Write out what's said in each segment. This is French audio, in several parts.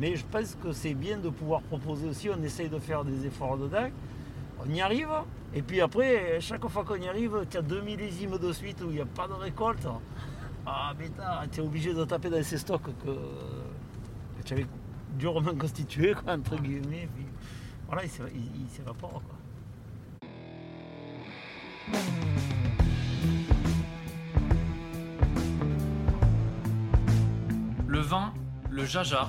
Mais je pense que c'est bien de pouvoir proposer aussi, on essaye de faire des efforts dedans, on y arrive, et puis après, chaque fois qu'on y arrive, tu as deux millésimes de suite où il n'y a pas de récolte. Ah bêta, tu es obligé de taper dans ces stocks que, tu avais durement constitués, quoi, entre guillemets. Voilà, il s'éva- il- il s'évapore. Le vin, le jaja,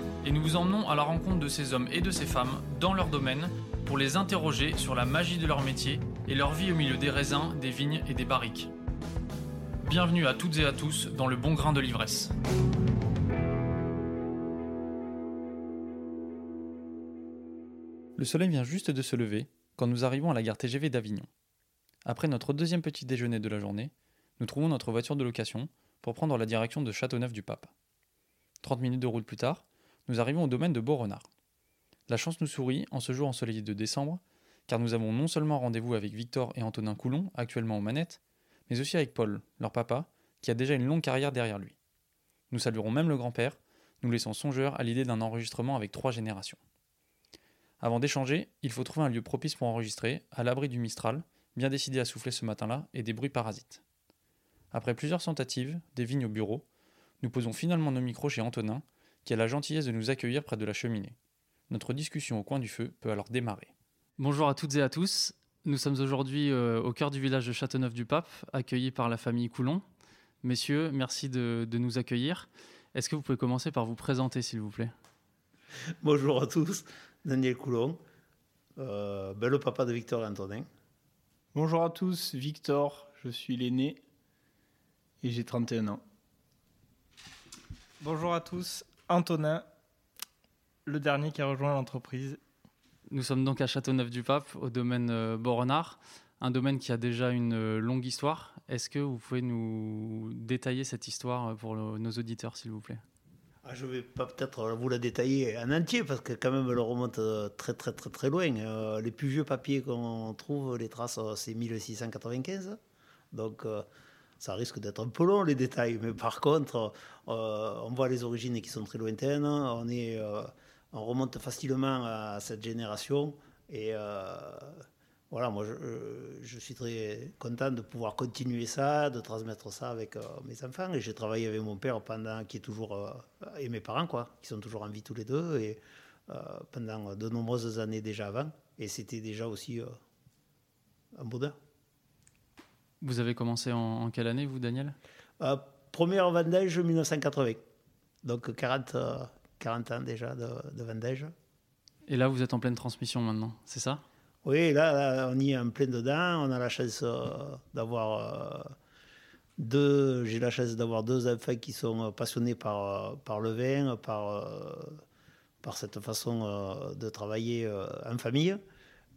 et nous vous emmenons à la rencontre de ces hommes et de ces femmes dans leur domaine pour les interroger sur la magie de leur métier et leur vie au milieu des raisins, des vignes et des barriques. Bienvenue à toutes et à tous dans le bon grain de l'ivresse. Le soleil vient juste de se lever quand nous arrivons à la gare TGV d'Avignon. Après notre deuxième petit déjeuner de la journée, nous trouvons notre voiture de location pour prendre la direction de Châteauneuf-du-Pape. 30 minutes de route plus tard, nous arrivons au domaine de Beaurenard. La chance nous sourit en ce jour ensoleillé de décembre, car nous avons non seulement rendez-vous avec Victor et Antonin Coulon, actuellement aux manettes, mais aussi avec Paul, leur papa, qui a déjà une longue carrière derrière lui. Nous saluerons même le grand-père, nous laissant songeurs à l'idée d'un enregistrement avec trois générations. Avant d'échanger, il faut trouver un lieu propice pour enregistrer, à l'abri du Mistral, bien décidé à souffler ce matin-là, et des bruits parasites. Après plusieurs tentatives, des vignes au bureau, nous posons finalement nos micros chez Antonin, qui a la gentillesse de nous accueillir près de la cheminée. Notre discussion au coin du feu peut alors démarrer. Bonjour à toutes et à tous. Nous sommes aujourd'hui euh, au cœur du village de Châteauneuf-du-Pape, accueillis par la famille Coulon. Messieurs, merci de, de nous accueillir. Est-ce que vous pouvez commencer par vous présenter, s'il vous plaît? Bonjour à tous, Daniel Coulon, euh, ben, le papa de Victor et Antonin. Bonjour à tous, Victor, je suis l'aîné et j'ai 31 ans. Bonjour à tous, Antonin, le dernier qui a rejoint l'entreprise. Nous sommes donc à Châteauneuf-du-Pape, au domaine euh, Beaurenard, un domaine qui a déjà une euh, longue histoire. Est-ce que vous pouvez nous détailler cette histoire euh, pour le- nos auditeurs, s'il vous plaît? Ah, je vais pas peut-être vous la détailler en entier parce que quand même elle remonte très très très très loin. Euh, les plus vieux papiers qu'on trouve, les traces, c'est 1695. Donc euh, ça risque d'être un peu long les détails. Mais par contre, euh, on voit les origines qui sont très lointaines. On, est, euh, on remonte facilement à cette génération. Et euh, voilà, moi je, suis très content de pouvoir continuer ça, de transmettre ça avec mes enfants. Et j'ai travaillé avec mon père pendant, qui est toujours, et mes parents, quoi, qui sont toujours en vie tous les deux, et pendant de nombreuses années déjà avant. Et c'était déjà aussi un bonheur. Vous avez commencé en, en quelle année, vous, Daniel? Euh, première vendange 1980. Donc 40, euh, 40 ans déjà de, de vendange. Et là, vous êtes en pleine transmission maintenant, c'est ça? Oui, là, là, on y est en plein dedans. On a la chance euh, d'avoir euh, deux. J'ai la chance d'avoir deux enfants qui sont euh, passionnés par, euh, par le vin, par, euh, par cette façon euh, de travailler euh, en famille.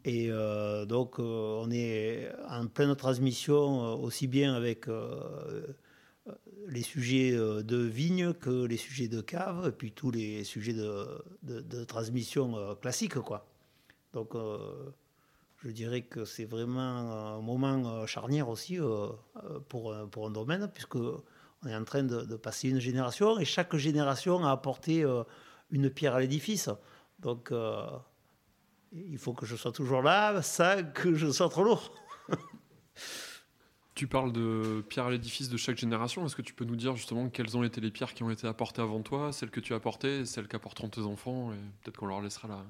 Et euh, donc, euh, on est en pleine transmission, euh, aussi bien avec les sujets de vigne que les sujets de cave, et puis tous les sujets de, transmission classique, quoi. Donc, je dirais que c'est vraiment un moment charnière aussi pour, pour un domaine, puisque on est en train de, de passer une génération et chaque génération a apporté une pierre à l'édifice. Donc, il faut que je sois toujours là sans que je sois trop lourd. Tu parles de pierre à l'édifice de chaque génération. Est-ce que tu peux nous dire justement quelles ont été les pierres qui ont été apportées avant toi, celles que tu as apportées, celles qu'apporteront tes enfants et Peut-être qu'on leur laissera la,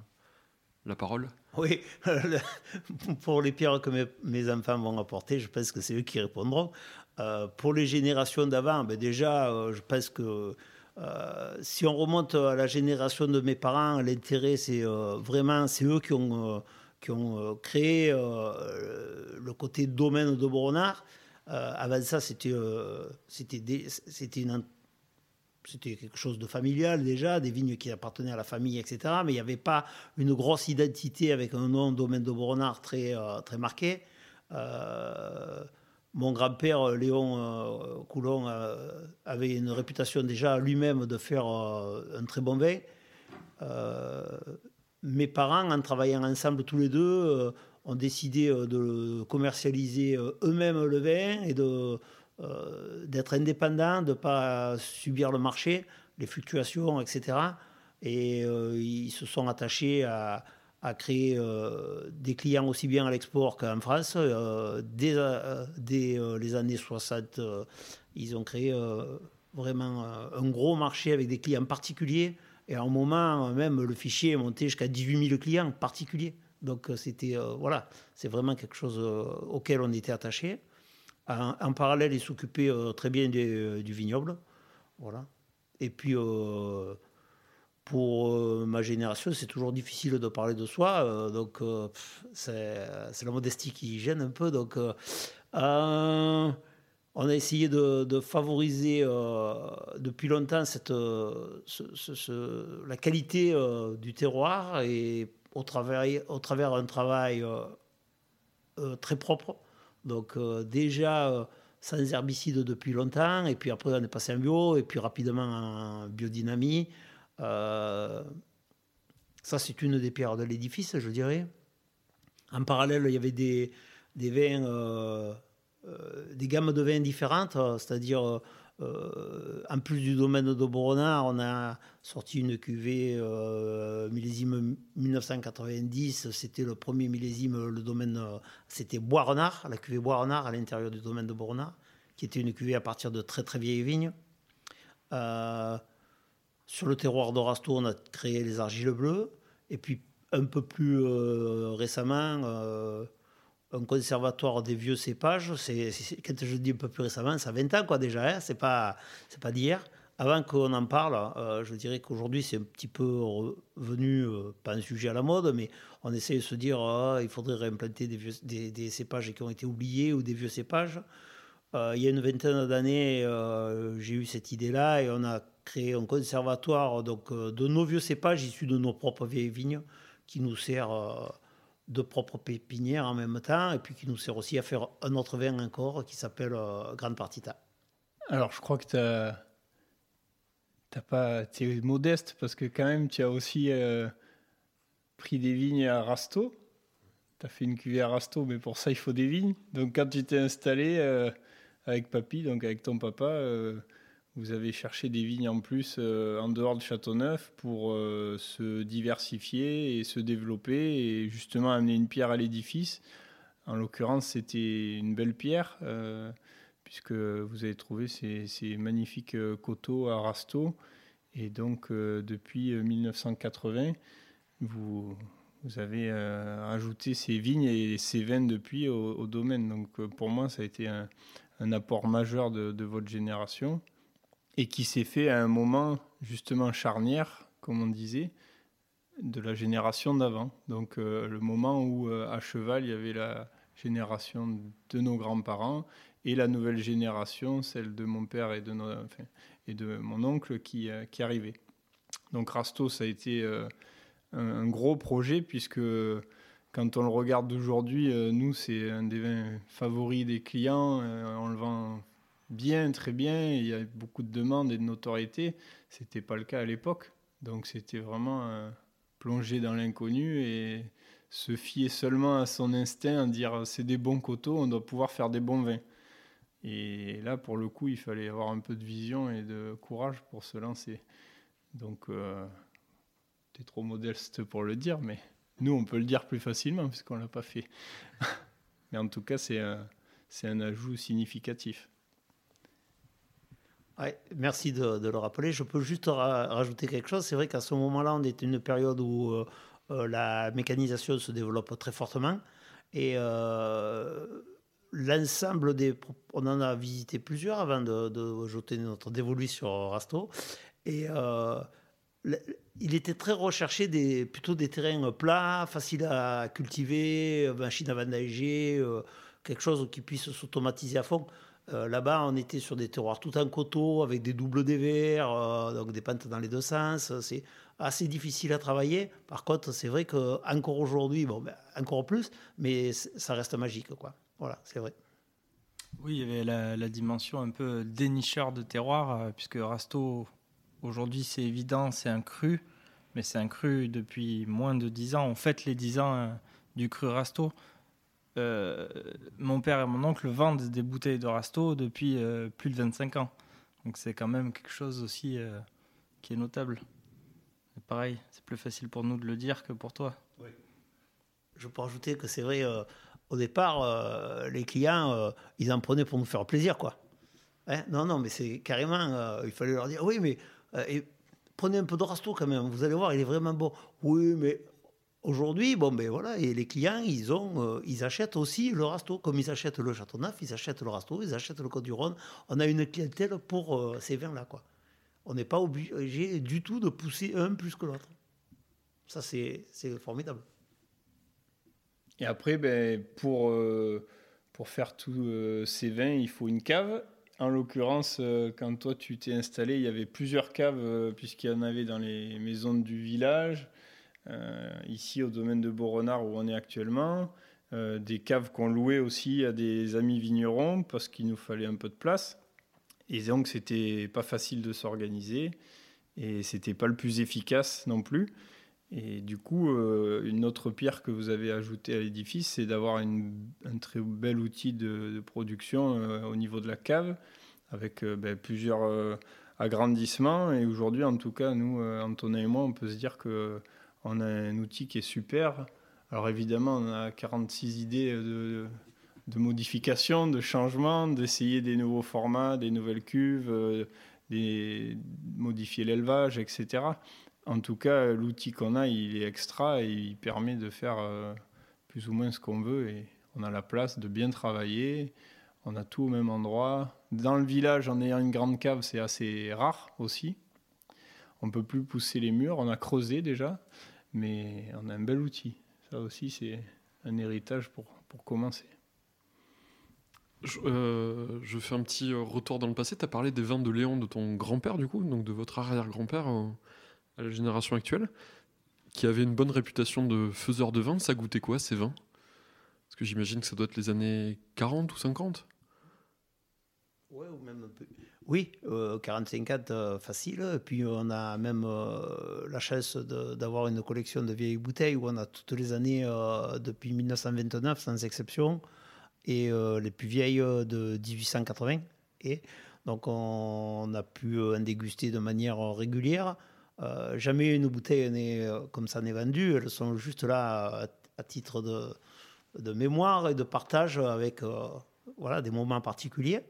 la parole? Oui, pour les pierres que mes, mes enfants vont apporter, je pense que c'est eux qui répondront. Euh, pour les générations d'avant, ben déjà, euh, je pense que euh, si on remonte à la génération de mes parents, l'intérêt, c'est euh, vraiment, c'est eux qui ont, euh, qui ont créé le côté domaine de Boronard. Avant ça, c'était c'était quelque chose de familial déjà, des vignes qui appartenaient à la famille, etc. Mais il n'y avait pas une grosse identité avec un nom domaine de Boronard très, très marqué. Euh, mon grand-père, Léon euh, Coulon, avait une réputation déjà lui-même de faire un très bon vin. mes parents, en travaillant ensemble tous les deux, ont décidé de commercialiser eux-mêmes le vin et euh, d'être indépendant, de ne pas subir le marché, les fluctuations, etc. Et euh, ils se sont attachés à, créer euh, des clients aussi bien à l'export qu'en France. dès, les années 60, ils ont créé vraiment un gros marché avec des clients particuliers. Et à un moment, même le fichier est monté jusqu'à 18 000 clients particuliers. Donc c'était voilà, c'est vraiment quelque chose auquel on était attaché. En, parallèle, il s'occupait euh, très bien euh, du vignoble. Voilà. Et puis, euh, pour ma génération, c'est toujours difficile de parler de soi. donc, c'est la modestie qui gêne un peu. Donc, on a essayé de, favoriser depuis longtemps cette, la qualité du terroir et au travers, au travers d'un travail très propre donc euh, déjà euh, sans herbicides depuis longtemps, et puis après on est passé en bio, et puis rapidement en biodynamie. Euh, ça c'est une des pierres de l'édifice, je dirais. En parallèle, il y avait des, des vins, des gammes de vins différentes, c'est-à-dire euh, en plus du domaine de Boronard, on a sorti une cuvée euh, millésime 1990. C'était le premier millésime, le domaine, euh, c'était Bois-Renard, la cuvée Bois-Renard à l'intérieur du domaine de Boronard, qui était une cuvée à partir de très très vieilles vignes. Sur le terroir de Rasto, on a créé les argiles bleues. Et puis un peu plus récemment, un conservatoire des vieux cépages, c'est, quand je dis un peu plus récemment, ça a 20 ans quoi déjà, hein, c'est pas, c'est pas d'hier. Avant qu'on en parle, euh, je dirais qu'aujourd'hui c'est un petit peu revenu, euh, pas un sujet à la mode, mais on essaie de se dire oh, il faudrait réimplanter des, vieux, des, cépages qui ont été oubliés ou des vieux cépages. Euh, il y a une vingtaine d'années, j'ai eu cette idée-là et on a créé un conservatoire donc, de nos vieux cépages issus de nos propres vieilles vignes qui nous sert de propres pépinières en même temps, et puis qui nous sert aussi à faire un autre vin encore qui s'appelle euh, Grande Partita. Alors, je crois que tu as, pas, es modeste parce que quand même, tu as aussi euh, pris des vignes à Rasto. Tu as fait une cuvée à Rasto, mais pour ça, il faut des vignes. Donc, quand tu t'es installé euh, avec papy, donc avec ton papa, vous avez cherché des vignes en plus euh, en dehors de Châteauneuf pour euh, se diversifier et se développer et justement amener une pierre à l'édifice. En l'occurrence, c'était une belle pierre euh, puisque vous avez trouvé ces, magnifiques coteaux à Rasto. Et donc, depuis 1980, vous, vous avez ajouté ces vignes et ces vins depuis au, domaine. Donc, pour moi, ça a été un, apport majeur de votre génération et qui s'est fait à un moment justement charnière, comme on disait, de la génération d'avant. Donc euh, le moment où euh, à cheval, il y avait la génération de nos grands-parents et la nouvelle génération, celle de mon père et de, mon oncle qui, euh, arrivait. Donc Rasto, ça a été un, gros projet puisque quand on le regarde d'aujourd'hui, nous, c'est un des vins favoris des clients. on le vend bien, très bien, il y a beaucoup de demandes et de notoriété. C'était pas le cas à l'époque. Donc c'était vraiment euh, plonger dans l'inconnu et se fier seulement à son instinct, dire c'est des bons coteaux, on doit pouvoir faire des bons vins. Et là, pour le coup, il fallait avoir un peu de vision et de courage pour se lancer. Donc, euh, tu es trop modeste pour le dire, mais nous, on peut le dire plus facilement puisqu'on l'a pas fait. mais en tout cas, c'est un ajout significatif merci de, le rappeler. Je peux juste rajouter quelque chose. C'est vrai qu'à ce moment-là, on était une période où euh, euh, la mécanisation se développe très fortement. Et euh, l'ensemble des. On en a visité plusieurs avant de, jeter notre dévolu sur Rasto. Et il était très recherché des, plutôt des terrains plats, faciles à cultiver, machines à vendager, quelque chose qui puisse s'automatiser à fond. Euh, Là-bas, on était sur des terroirs tout en coteaux, avec des doubles dévers, euh, donc des pentes dans les deux sens. C'est assez difficile à travailler. Par contre, c'est vrai qu'encore aujourd'hui, bon, ben, encore plus, mais ça reste magique. Quoi. Voilà, c'est vrai. Oui, il y avait la, dimension un peu dénicheur de terroir, euh, puisque Rasto, aujourd'hui, c'est évident, c'est un cru, mais c'est un cru depuis moins de 10 ans. On fête les 10 ans du cru Rasto. Euh, mon père et mon oncle vendent des bouteilles de Rasto depuis euh, plus de 25 ans. Donc c'est quand même quelque chose aussi euh, qui est notable. Pareil, c'est plus facile pour nous de le dire que pour toi. Je peux rajouter que c'est vrai, au départ, les clients, ils en prenaient pour nous faire plaisir, quoi. Hein? Non, non, mais c'est carrément, il fallait leur dire, oui, mais prenez un peu de rasto quand même, vous allez voir, il est vraiment bon. Oui, mais aujourd'hui, bon, ben voilà, et les clients, ils ont, euh, ils achètent aussi le rasto, comme ils achètent le Châteauneuf, ils achètent le rasto, ils achètent le Côte du Rhône. On a une clientèle pour euh, ces vins-là, quoi. On n'est pas obligé du tout de pousser un plus que l'autre. Ça, c'est formidable. Et après, ben, pour, euh, pour faire tous ces vins, il faut une cave. En l'occurrence, quand toi tu t'es installé, il y avait plusieurs caves, puisqu'il y en avait dans les maisons du village, ici au domaine de Beaurenard où on est actuellement. Euh, des caves qu'on louait aussi à des amis vignerons parce qu'il nous fallait un peu de place. Et donc, c'était pas facile de s'organiser et c'était pas le plus efficace non plus. Et du coup, euh, une autre pierre que vous avez ajoutée à l'édifice, c'est d'avoir un très bel outil de, production euh, au niveau de la cave, avec euh, ben, plusieurs euh, agrandissements. Et aujourd'hui, en tout cas, nous, euh, Antonin et moi, on peut se dire que on a un outil qui est super. Alors évidemment, on a 46 idées de, modifications, de changements, d'essayer des nouveaux formats, des nouvelles cuves, euh, des, modifier l'élevage, etc. En tout cas, l'outil qu'on a, il est extra et il permet de faire euh, plus ou moins ce qu'on veut et on a la place de bien travailler. On a tout au même endroit. Dans le village, en ayant une grande cave, c'est assez rare aussi. On peut plus pousser les murs. On a creusé déjà, mais on a un bel outil. Ça aussi, c'est un héritage pour, pour commencer. Je, euh, je fais un petit euh, retour dans le passé. Tu as parlé des vins de Léon, de ton grand-père, du coup, donc de votre arrière-grand-père euh, à la génération actuelle, qui avait une bonne réputation de faiseur de vin. Ça goûtait quoi, ces vins? Parce que j'imagine que ça doit être les années 40 ou 50 Ouais, ou même un peu. Oui, euh, 45 euh, facile. Puis on a même euh, la chance d'avoir une collection de vieilles bouteilles où on a toutes les années euh, depuis 1929 sans exception et les plus vieilles de 1880. Et donc on, a pu en déguster de manière régulière. Jamais une bouteille n'est comme ça n'est vendue. Elles sont juste là à, titre de, de mémoire et de partage avec voilà, des moments particuliers.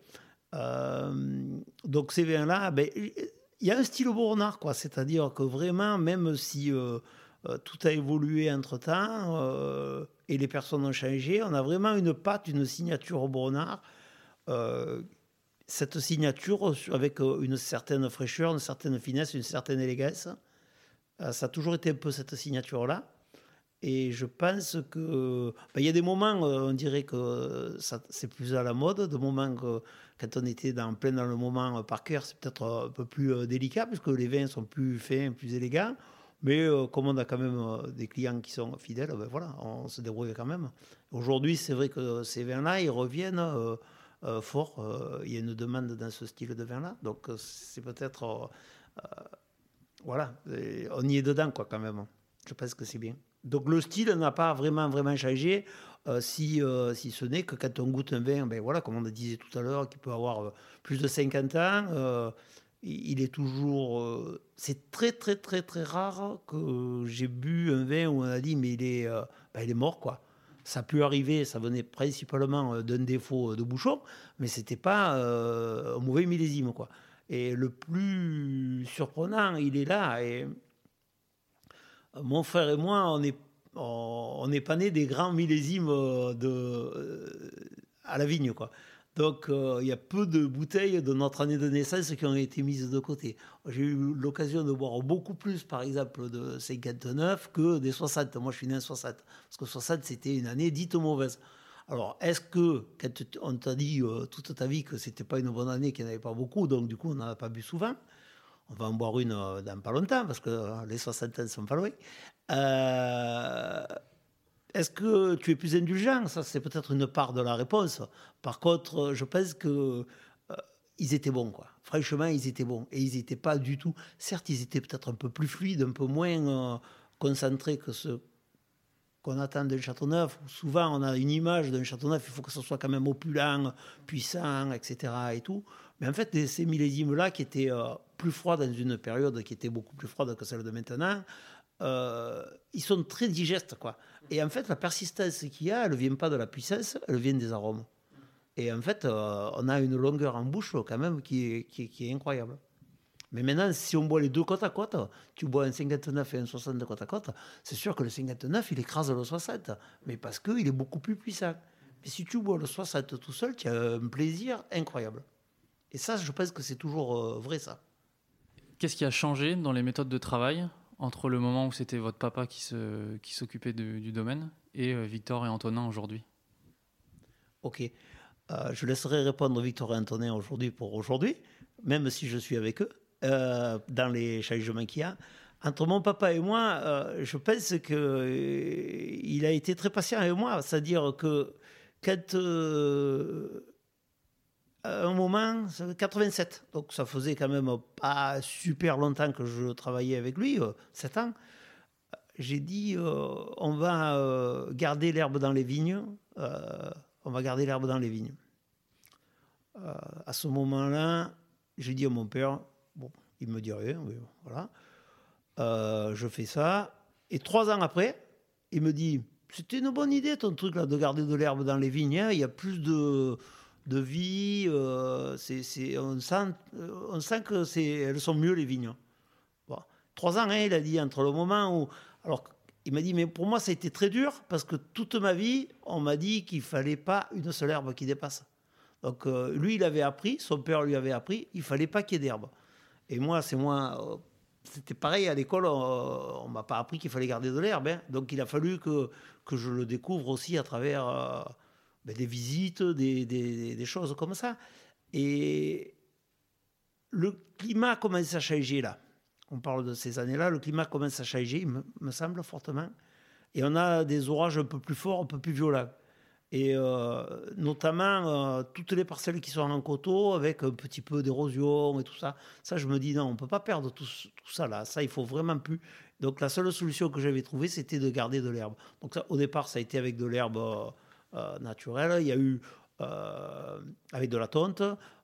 Euh, donc ces vins-là, ben, il y a un style Bournard, quoi. C'est-à-dire que vraiment, même si euh, euh, tout a évolué entre-temps euh, et les personnes ont changé, on a vraiment une patte, une signature. Euh, cette signature avec une certaine fraîcheur, une certaine finesse, une certaine élégance. Ça a toujours été un peu cette signature-là. Et je pense que ben, il y a des moments, euh, on dirait que c'est plus à la mode, de moments que quand on était dans, plein dans le moment euh, par cœur, c'est peut-être euh, un peu plus délicat, puisque les vins sont plus fins, plus élégants. Mais comme on a quand même des clients qui sont fidèles, ben voilà, on se débrouille quand même. Aujourd'hui, c'est vrai que ces vins-là, ils reviennent euh, fort. Il y a une demande dans ce style de vin-là. Donc, c'est peut-être. voilà, on y est dedans, quoi, quand même. Je pense que c'est bien. Donc, le style n'a pas vraiment, vraiment changé. euh, si, euh, si ce n'est que quand on goûte un vin, ben voilà, comme on le disait tout à l'heure, qui peut avoir euh, plus de 50 ans, il est toujours. c'est très, très, très, très rare que j'ai bu un vin où on a dit, mais il est, ben, il est mort, quoi. Ça a pu arriver, ça venait principalement d'un défaut de bouchon, mais c'était pas un mauvais millésime, quoi. Et le plus surprenant, il est là. Et mon frère et moi, on est, on, pas nés des grands millésimes euh, de, euh, à la vigne, quoi. Donc, euh, il y a peu de bouteilles de notre année de naissance qui ont été mises de côté. J'ai eu l'occasion de boire beaucoup plus, par exemple, de 59 que des 60. Moi, je suis né en 60. Parce que 60, c'était une année dite mauvaise. Alors, est-ce que, on t'a dit toute ta vie que c'était pas une bonne année, qu'il n'y en avait pas beaucoup, donc du coup, on n'en a pas bu souvent On va en boire une euh, dans pas longtemps, parce que euh, les 60 ans sont pas loin. Euh, est-ce que tu es plus indulgent? Ça, c'est peut-être une part de la réponse. Par contre, je pense que ils étaient bons, quoi. Franchement, ils étaient bons. Et ils n'étaient pas du tout. Certes, ils étaient peut-être un peu plus fluides, un peu moins euh, concentrés que ce qu'on attend d'un château neuf. Souvent, on a une image d'un château neuf, il faut que ce soit quand même opulent, puissant, etc. Et tout. Mais en fait, ces millésimes-là, qui étaient euh, plus froids dans une période qui était beaucoup plus froide que celle de maintenant, euh, ils sont très digestes. Quoi. Et en fait, la persistance qu'il y a, elle ne vient pas de la puissance, elle vient des arômes. Et en fait, euh, on a une longueur en bouche quand même qui est, qui est- incroyable. Mais maintenant, si on boit les deux côte à côte, tu bois un 59 et un 60 de côte à côte, c'est sûr que le 59, il écrase le 60, mais parce qu'il est beaucoup plus puissant. Mais si tu bois le 60 tout seul, tu as un plaisir incroyable. Et ça, je pense que c'est toujours euh, vrai, ça. Qu'est-ce qui a changé dans les méthodes de travail entre le moment où c'était votre papa qui se- qui s'occupait du domaine et euh, Victor et Antonin aujourd'hui? Ok. Euh, je laisserai répondre Victor et Antonin aujourd'hui pour aujourd'hui, même si je suis avec eux, euh, dans les changements qu'il y a. Entre mon papa et moi, euh, je pense qu'il a été très patient avec moi. C'est-à-dire que quand, à un moment, ça fait 87, donc ça faisait quand même pas super longtemps que je travaillais avec lui, 7 ans, j'ai dit euh, on va euh, garder l'herbe dans les vignes. euh, on va garder l'herbe dans les vignes. Euh, à ce moment-là, j'ai dit à mon père, bon, il me dit rien, voilà. Euh, je fais ça. Et trois ans après, il me dit, c'était une bonne idée ton truc là de garder de l'herbe dans les vignes. hein. Il y a plus de, de vie. euh, on, sent, euh, on sent que c'est, sont mieux les vignes. Trois ans, hein, il a dit, entre le moment où... Alors, il m'a dit, mais pour moi, ça a été très dur parce que toute ma vie, on m'a dit qu'il fallait pas une seule herbe qui dépasse. Donc, euh, lui, il avait appris, son père lui avait appris, il fallait pas qu'il y ait d'herbe. Et moi, c'est moi, c'était pareil à l'école, on, on m'a pas appris qu'il fallait garder de l'herbe. hein. Donc, il a fallu que, que je le découvre aussi à travers ben, des visites, des, choses comme ça. Et le climat commence à changer là. On parle de ces années-là, le climat commence à changer, il me, semble fortement. Et on a des orages un peu plus forts, un peu plus violents. Et euh, notamment euh, toutes les parcelles qui sont en coteau avec un petit peu d'érosion et tout ça. Ça, je me dis non, on ne peut pas perdre tout, ça là. Ça, il faut vraiment plus. Donc la seule solution que j'avais trouvée, c'était de garder de l'herbe. Donc ça, au départ, ça a été avec de l'herbe euh, naturelle. Il y a eu euh, avec de la tonte.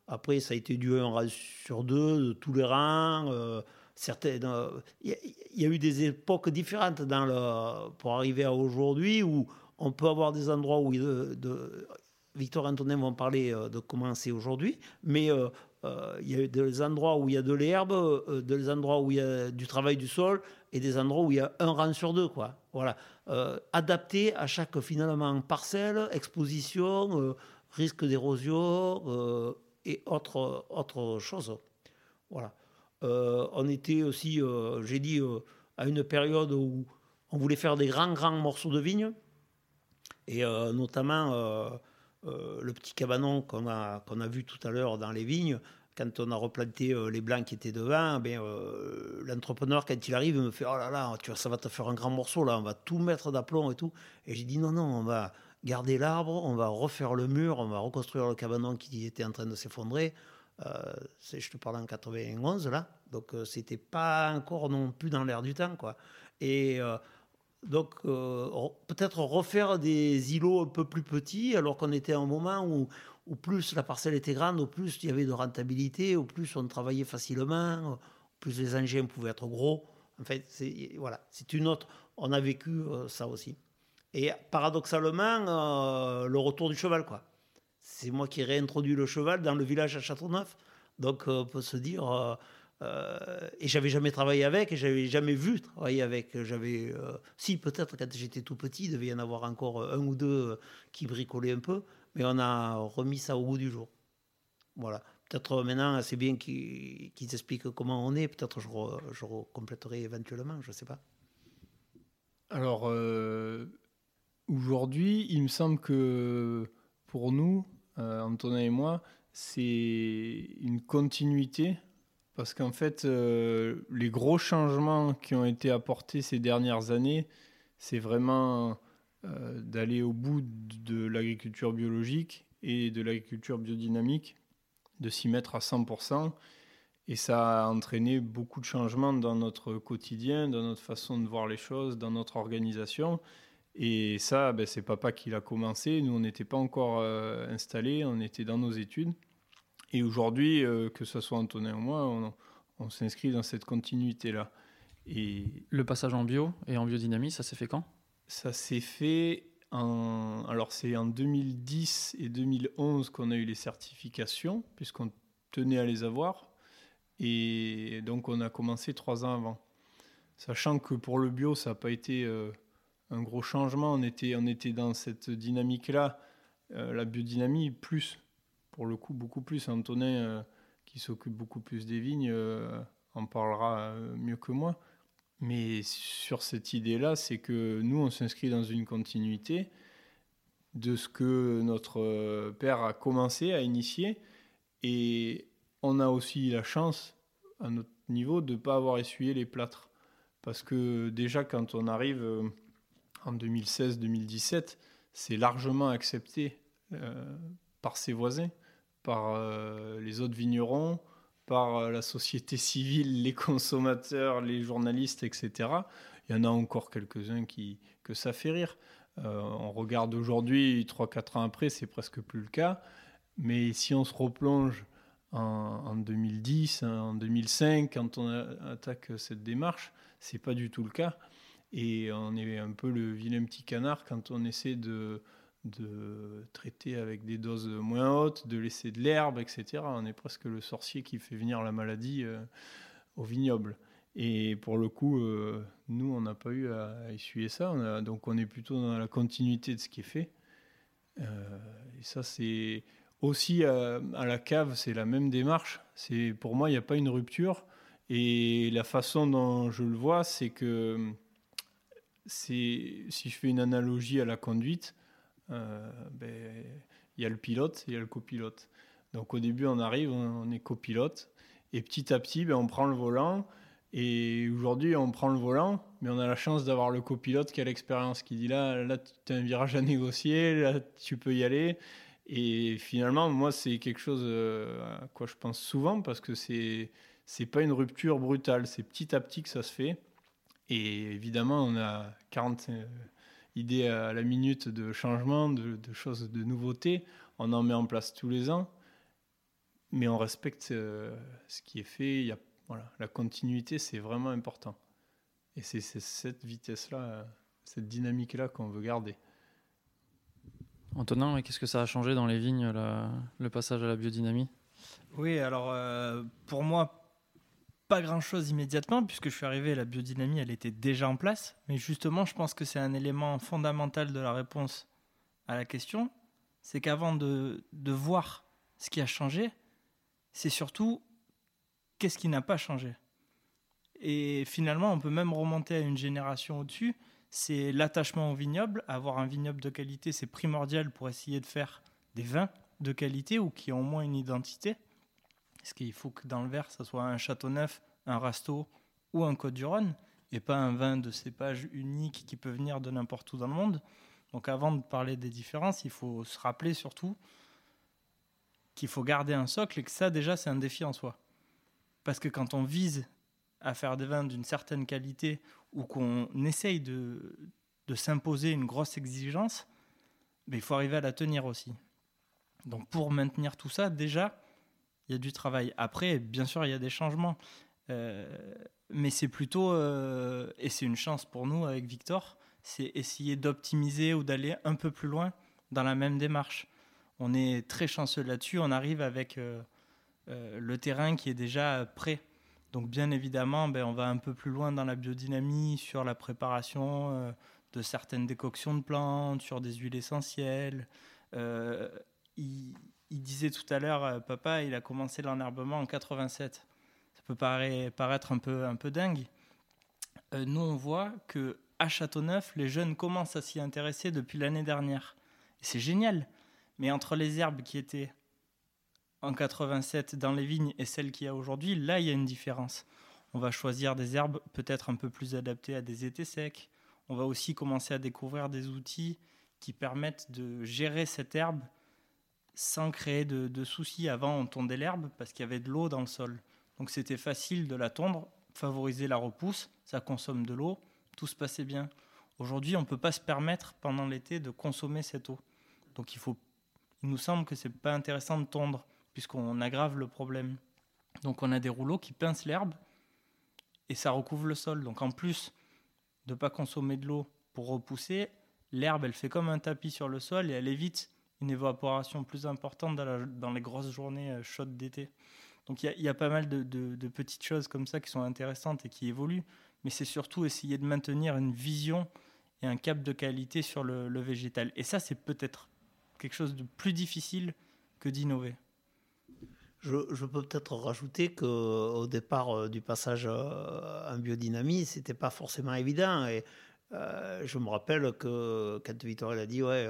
Après, ça a été du 1 rang sur 2, de tous les rangs. euh, certaines, euh, Il y, a- eu des époques différentes dans le, pour arriver à aujourd'hui où on peut avoir des endroits où il de, Victor Antonin vont parler euh, de comment c'est aujourd'hui, mais euh, euh, il y a des endroits où il y a de l'herbe, euh, des endroits où il y a du travail du sol et des endroits où il y a un rang sur deux. Quoi. Voilà. Euh, adapté à chaque finalement parcelle, exposition, euh, risque d'érosion euh, et autre, autre chose. Voilà. Euh, on était aussi, euh, j'ai dit, euh, à une période où on voulait faire des grands, grands morceaux de vigne. Et euh, notamment euh, euh, le petit cabanon qu'on a, a vu tout à l'heure dans les vignes, quand on a replanté euh, les blancs qui étaient devant, ben, euh, l'entrepreneur, quand il arrive, me fait Oh là là, tu vois, ça va te faire un grand morceau, là, on va tout mettre d'aplomb et tout. Et j'ai dit Non, non, on va garder l'arbre, on va refaire le mur, on va reconstruire le cabanon qui était en train de s'effondrer. Je te parle en 91, là. Donc, c'était pas encore non plus dans l'air du temps, quoi. Et. Donc, euh, re- peut-être refaire des îlots un peu plus petits, alors qu'on était à un moment où, plus la parcelle était grande, au plus il y avait de rentabilité, au plus on travaillait facilement, au plus les engins pouvaient être gros. En fait, c'est voilà, c'est une autre. On a vécu euh, ça aussi. Et paradoxalement, euh, le retour du cheval, quoi. C'est moi qui ai réintroduit le cheval dans le village à Châteauneuf. Donc, on peut se dire. Euh, et j'avais jamais travaillé avec, et j'avais jamais vu travailler avec. J'avais, euh, si peut-être quand j'étais tout petit, il devait y en avoir encore un ou deux euh, qui bricolaient un peu, mais on a remis ça au goût du jour. Voilà. Peut-être maintenant, c'est bien qu'ils expliquent comment on est. Peut-être je, je compléterai éventuellement, je sais pas. Alors, euh, Aujourd'hui, il me semble que pour nous, Antonin et moi, c'est une continuité parce qu'en fait, euh, les gros changements qui ont été apportés ces dernières années, c'est vraiment euh, d'aller au bout de l'agriculture biologique et de l'agriculture biodynamique, de s'y mettre à 100%. Et ça a entraîné beaucoup de changements dans notre quotidien, dans notre façon de voir les choses, dans notre organisation. Et ça, ben, c'est papa qui l'a commencé. Nous, on n'était pas encore euh, installés, on était dans nos études. Et aujourd'hui, euh, que ce soit Antonin ou moi, on, on s'inscrit dans cette continuité-là. Et le passage en bio et en biodynamie, ça s'est fait quand? Ça s'est fait en. Alors, c'est en 2010 et 2011 qu'on a eu les certifications, puisqu'on tenait à les avoir. Et donc, on a commencé trois ans avant. Sachant que pour le bio, ça n'a pas été euh, un gros changement. On était, on était dans cette dynamique-là. Euh, la biodynamie, plus, pour le coup, beaucoup plus. Antonin, euh, qui s'occupe beaucoup plus des vignes, en parlera mieux que moi. Mais sur cette idée-là, c'est que nous, on s'inscrit dans une continuité de ce que notre père a commencé à initier. Et on a aussi la chance, à notre niveau, de ne pas avoir essuyé les plâtres. Parce que déjà, quand on arrive euh, en 2016-2017, c'est largement accepté euh, par ses voisins, par euh, les autres vignerons, par la société civile, les consommateurs, les journalistes, etc. Il y en a encore quelques-uns qui que ça fait rire. on regarde aujourd'hui, 3-4 ans après, c'est presque plus le cas. Mais si on se replonge en, 2010, en 2005, quand on attaque cette démarche, c'est pas du tout le cas. Et on est un peu le vilain petit canard quand on essaie de, de traiter avec des doses moins hautes, de laisser de l'herbe, etc. On est presque le sorcier qui fait venir la maladie euh, au vignoble. Et pour le coup, euh, nous, on n'a pas eu à, essuyer ça. donc on est plutôt dans la continuité de ce qui est fait. Euh, et ça, c'est aussi, à la cave, c'est la même démarche. C'est Pour moi, il n'y a pas une rupture. Et la façon dont je le vois, c'est que si je fais une analogie à la conduite, ben, il y a le pilote et il y a le copilote. Donc au début, on arrive, on est copilote, et petit à petit, ben, on prend le volant. Et aujourd'hui, on prend le volant, mais on a la chance d'avoir le copilote qui a l'expérience, qui dit là, là, tu as un virage à négocier, là, tu peux y aller. Et finalement, moi, c'est quelque chose euh, à quoi je pense souvent parce que c'est c'est pas une rupture brutale, c'est petit à petit que ça se fait. Et évidemment, on a 40 euh, idées à la minute de changement, de, choses, de nouveautés. On en met en place tous les ans, mais on respecte euh, ce qui est fait. Il y a, voilà, la continuité, c'est vraiment important. Et c'est cette vitesse-là, cette dynamique-là qu'on veut garder. Antonin, qu'est-ce que ça a changé dans les vignes, le passage à la biodynamie? Oui, alors euh, pour moi, pas grand-chose immédiatement, puisque je suis arrivé, la biodynamie, elle était déjà en place. Mais justement, je pense que c'est un élément fondamental de la réponse à la question. C'est qu'avant de, de voir ce qui a changé, c'est surtout qu'est-ce qui n'a pas changé. Et finalement, on peut même remonter à une génération au-dessus c'est l'attachement au vignoble. Avoir un vignoble de qualité, c'est primordial pour essayer de faire des vins de qualité ou qui ont au moins une identité. Parce qu'il faut que dans le verre, ça soit un Châteauneuf, un Rasto ou un Côte-du-Rhône, et pas un vin de cépage unique qui peut venir de n'importe où dans le monde? Donc avant de parler des différences, il faut se rappeler surtout qu'il faut garder un socle et que ça déjà c'est un défi en soi. Parce que quand on vise à faire des vins d'une certaine qualité ou qu'on essaye de, de s'imposer une grosse exigence, mais il faut arriver à la tenir aussi. Donc pour maintenir tout ça, déjà, il y a du travail. Après, bien sûr, il y a des changements. Euh, mais c'est plutôt, euh, et c'est une chance pour nous avec Victor, c'est essayer d'optimiser ou d'aller un peu plus loin dans la même démarche. On est très chanceux là-dessus, on arrive avec euh, le terrain qui est déjà prêt donc bien évidemment, ben, on va un peu plus loin dans la biodynamie sur la préparation de certaines décoctions de plantes, sur des huiles essentielles. Il, disait tout à l'heure, euh, papa, il a commencé l'enherbement en 87. Ça peut paraître, un peu, un peu dingue. nous, on voit que à Châteauneuf, les jeunes commencent à s'y intéresser depuis l'année dernière. C'est génial. Mais entre les herbes qui étaient en 87 dans les vignes et celles qu'il y a aujourd'hui, là, il y a une différence. On va choisir des herbes peut-être un peu plus adaptées à des étés secs. On va aussi commencer à découvrir des outils qui permettent de gérer cette herbe sans créer de, soucis. Avant, on tondait l'herbe parce qu'il y avait de l'eau dans le sol. Donc c'était facile de la tondre, favoriser la repousse, ça consomme de l'eau, tout se passait bien. Aujourd'hui, on ne peut pas se permettre pendant l'été de consommer cette eau. Donc il, faut, il nous semble que ce n'est pas intéressant de tondre puisqu'on aggrave le problème. Donc on a des rouleaux qui pincent l'herbe et ça recouvre le sol. Donc en plus de ne pas consommer de l'eau pour repousser, l'herbe elle fait comme un tapis sur le sol et elle évite une évaporation plus importante dans, les grosses journées euh, chaudes d'été. Donc il y, a pas mal de, petites choses comme ça qui sont intéressantes et qui évoluent, mais c'est surtout essayer de maintenir une vision et un cap de qualité sur le végétal. Et ça, c'est peut-être quelque chose de plus difficile que d'innover. Je, peux peut-être rajouter qu'au départ euh, du passage euh, en biodynamie, c'était pas forcément évident. Et euh, je me rappelle que quand Victor a dit ouais,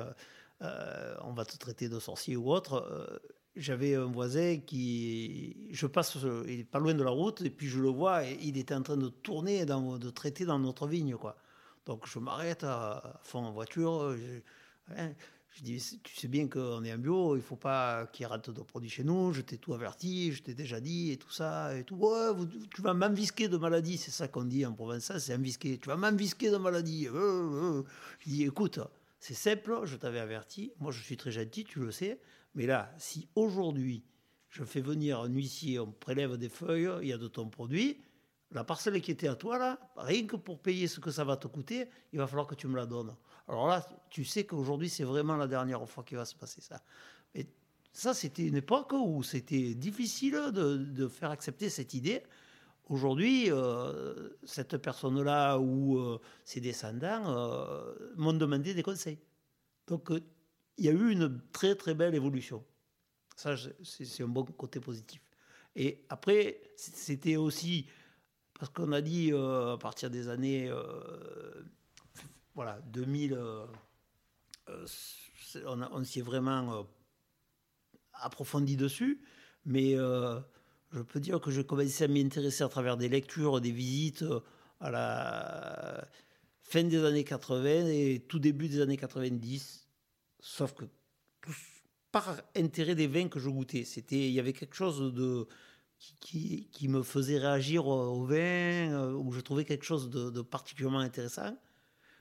on va te traiter de sorcier ou autre, j'avais un voisin qui, je passe, il est pas loin de la route et puis je le vois et il était en train de tourner, dans, de traiter dans notre vigne quoi. Donc je m'arrête à fond en voiture. Hein, je dis, tu sais bien qu'on est en bio, il faut pas qu'il rate de produits chez nous, je t'ai tout averti, je t'ai déjà dit et tout ça. Et tout. Tu vas m'invisquer de maladie, c'est ça qu'on dit en provençal, c'est invisquer. Tu vas m'invisquer de maladie. Euh, euh. Je dis, écoute, c'est simple, je t'avais averti, moi je suis très gentil, tu le sais, mais là, si aujourd'hui je fais venir un huissier, on prélève des feuilles, il y a de ton produit, la parcelle qui était à toi là, rien que pour payer ce que ça va te coûter, il va falloir que tu me la donnes. Alors là, tu sais qu'aujourd'hui, c'est vraiment la dernière fois qu'il va se passer ça. Mais ça, c'était une époque où c'était difficile de, faire accepter cette idée. Aujourd'hui, euh, cette personne-là ou euh, ses descendants euh, m'ont demandé des conseils. Donc, il y a eu une très très belle évolution. Ça, c'est un bon côté positif. Et après, c'était aussi parce qu'on a dit à partir des années voilà, 2000, euh, euh, on, s'y est vraiment euh, approfondi dessus, mais je peux dire que je commençais à m'y intéresser à travers des lectures, des visites à la fin des années 80 et tout début des années 90, sauf que par intérêt des vins que je goûtais. C'était, il y avait quelque chose de qui, me faisait réagir au vin, où je trouvais quelque chose de particulièrement intéressant.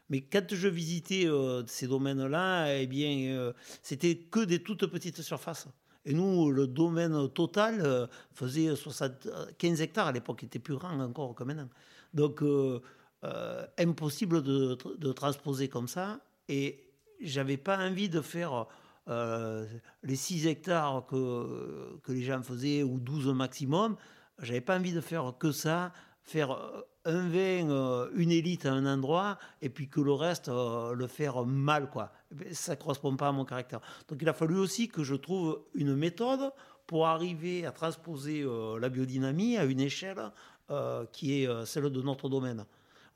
Mais quand je visitais euh, ces domaines-là, eh bien, euh, c'était que des toutes petites surfaces. Et nous, le domaine total euh, faisait 15 hectares à l'époque, il était plus grand encore que maintenant. Donc, impossible de, transposer comme ça. Et j'avais pas envie de faire les 6 hectares que, que les gens faisaient, ou 12 maximum. J'avais pas envie de faire que ça, faire un vin, euh, une élite à un endroit, et puis que le reste, euh, le faire mal, quoi. Ça ne correspond pas à mon caractère. Donc il a fallu aussi que je trouve une méthode pour arriver à transposer euh, la biodynamie à une échelle qui est celle de notre domaine.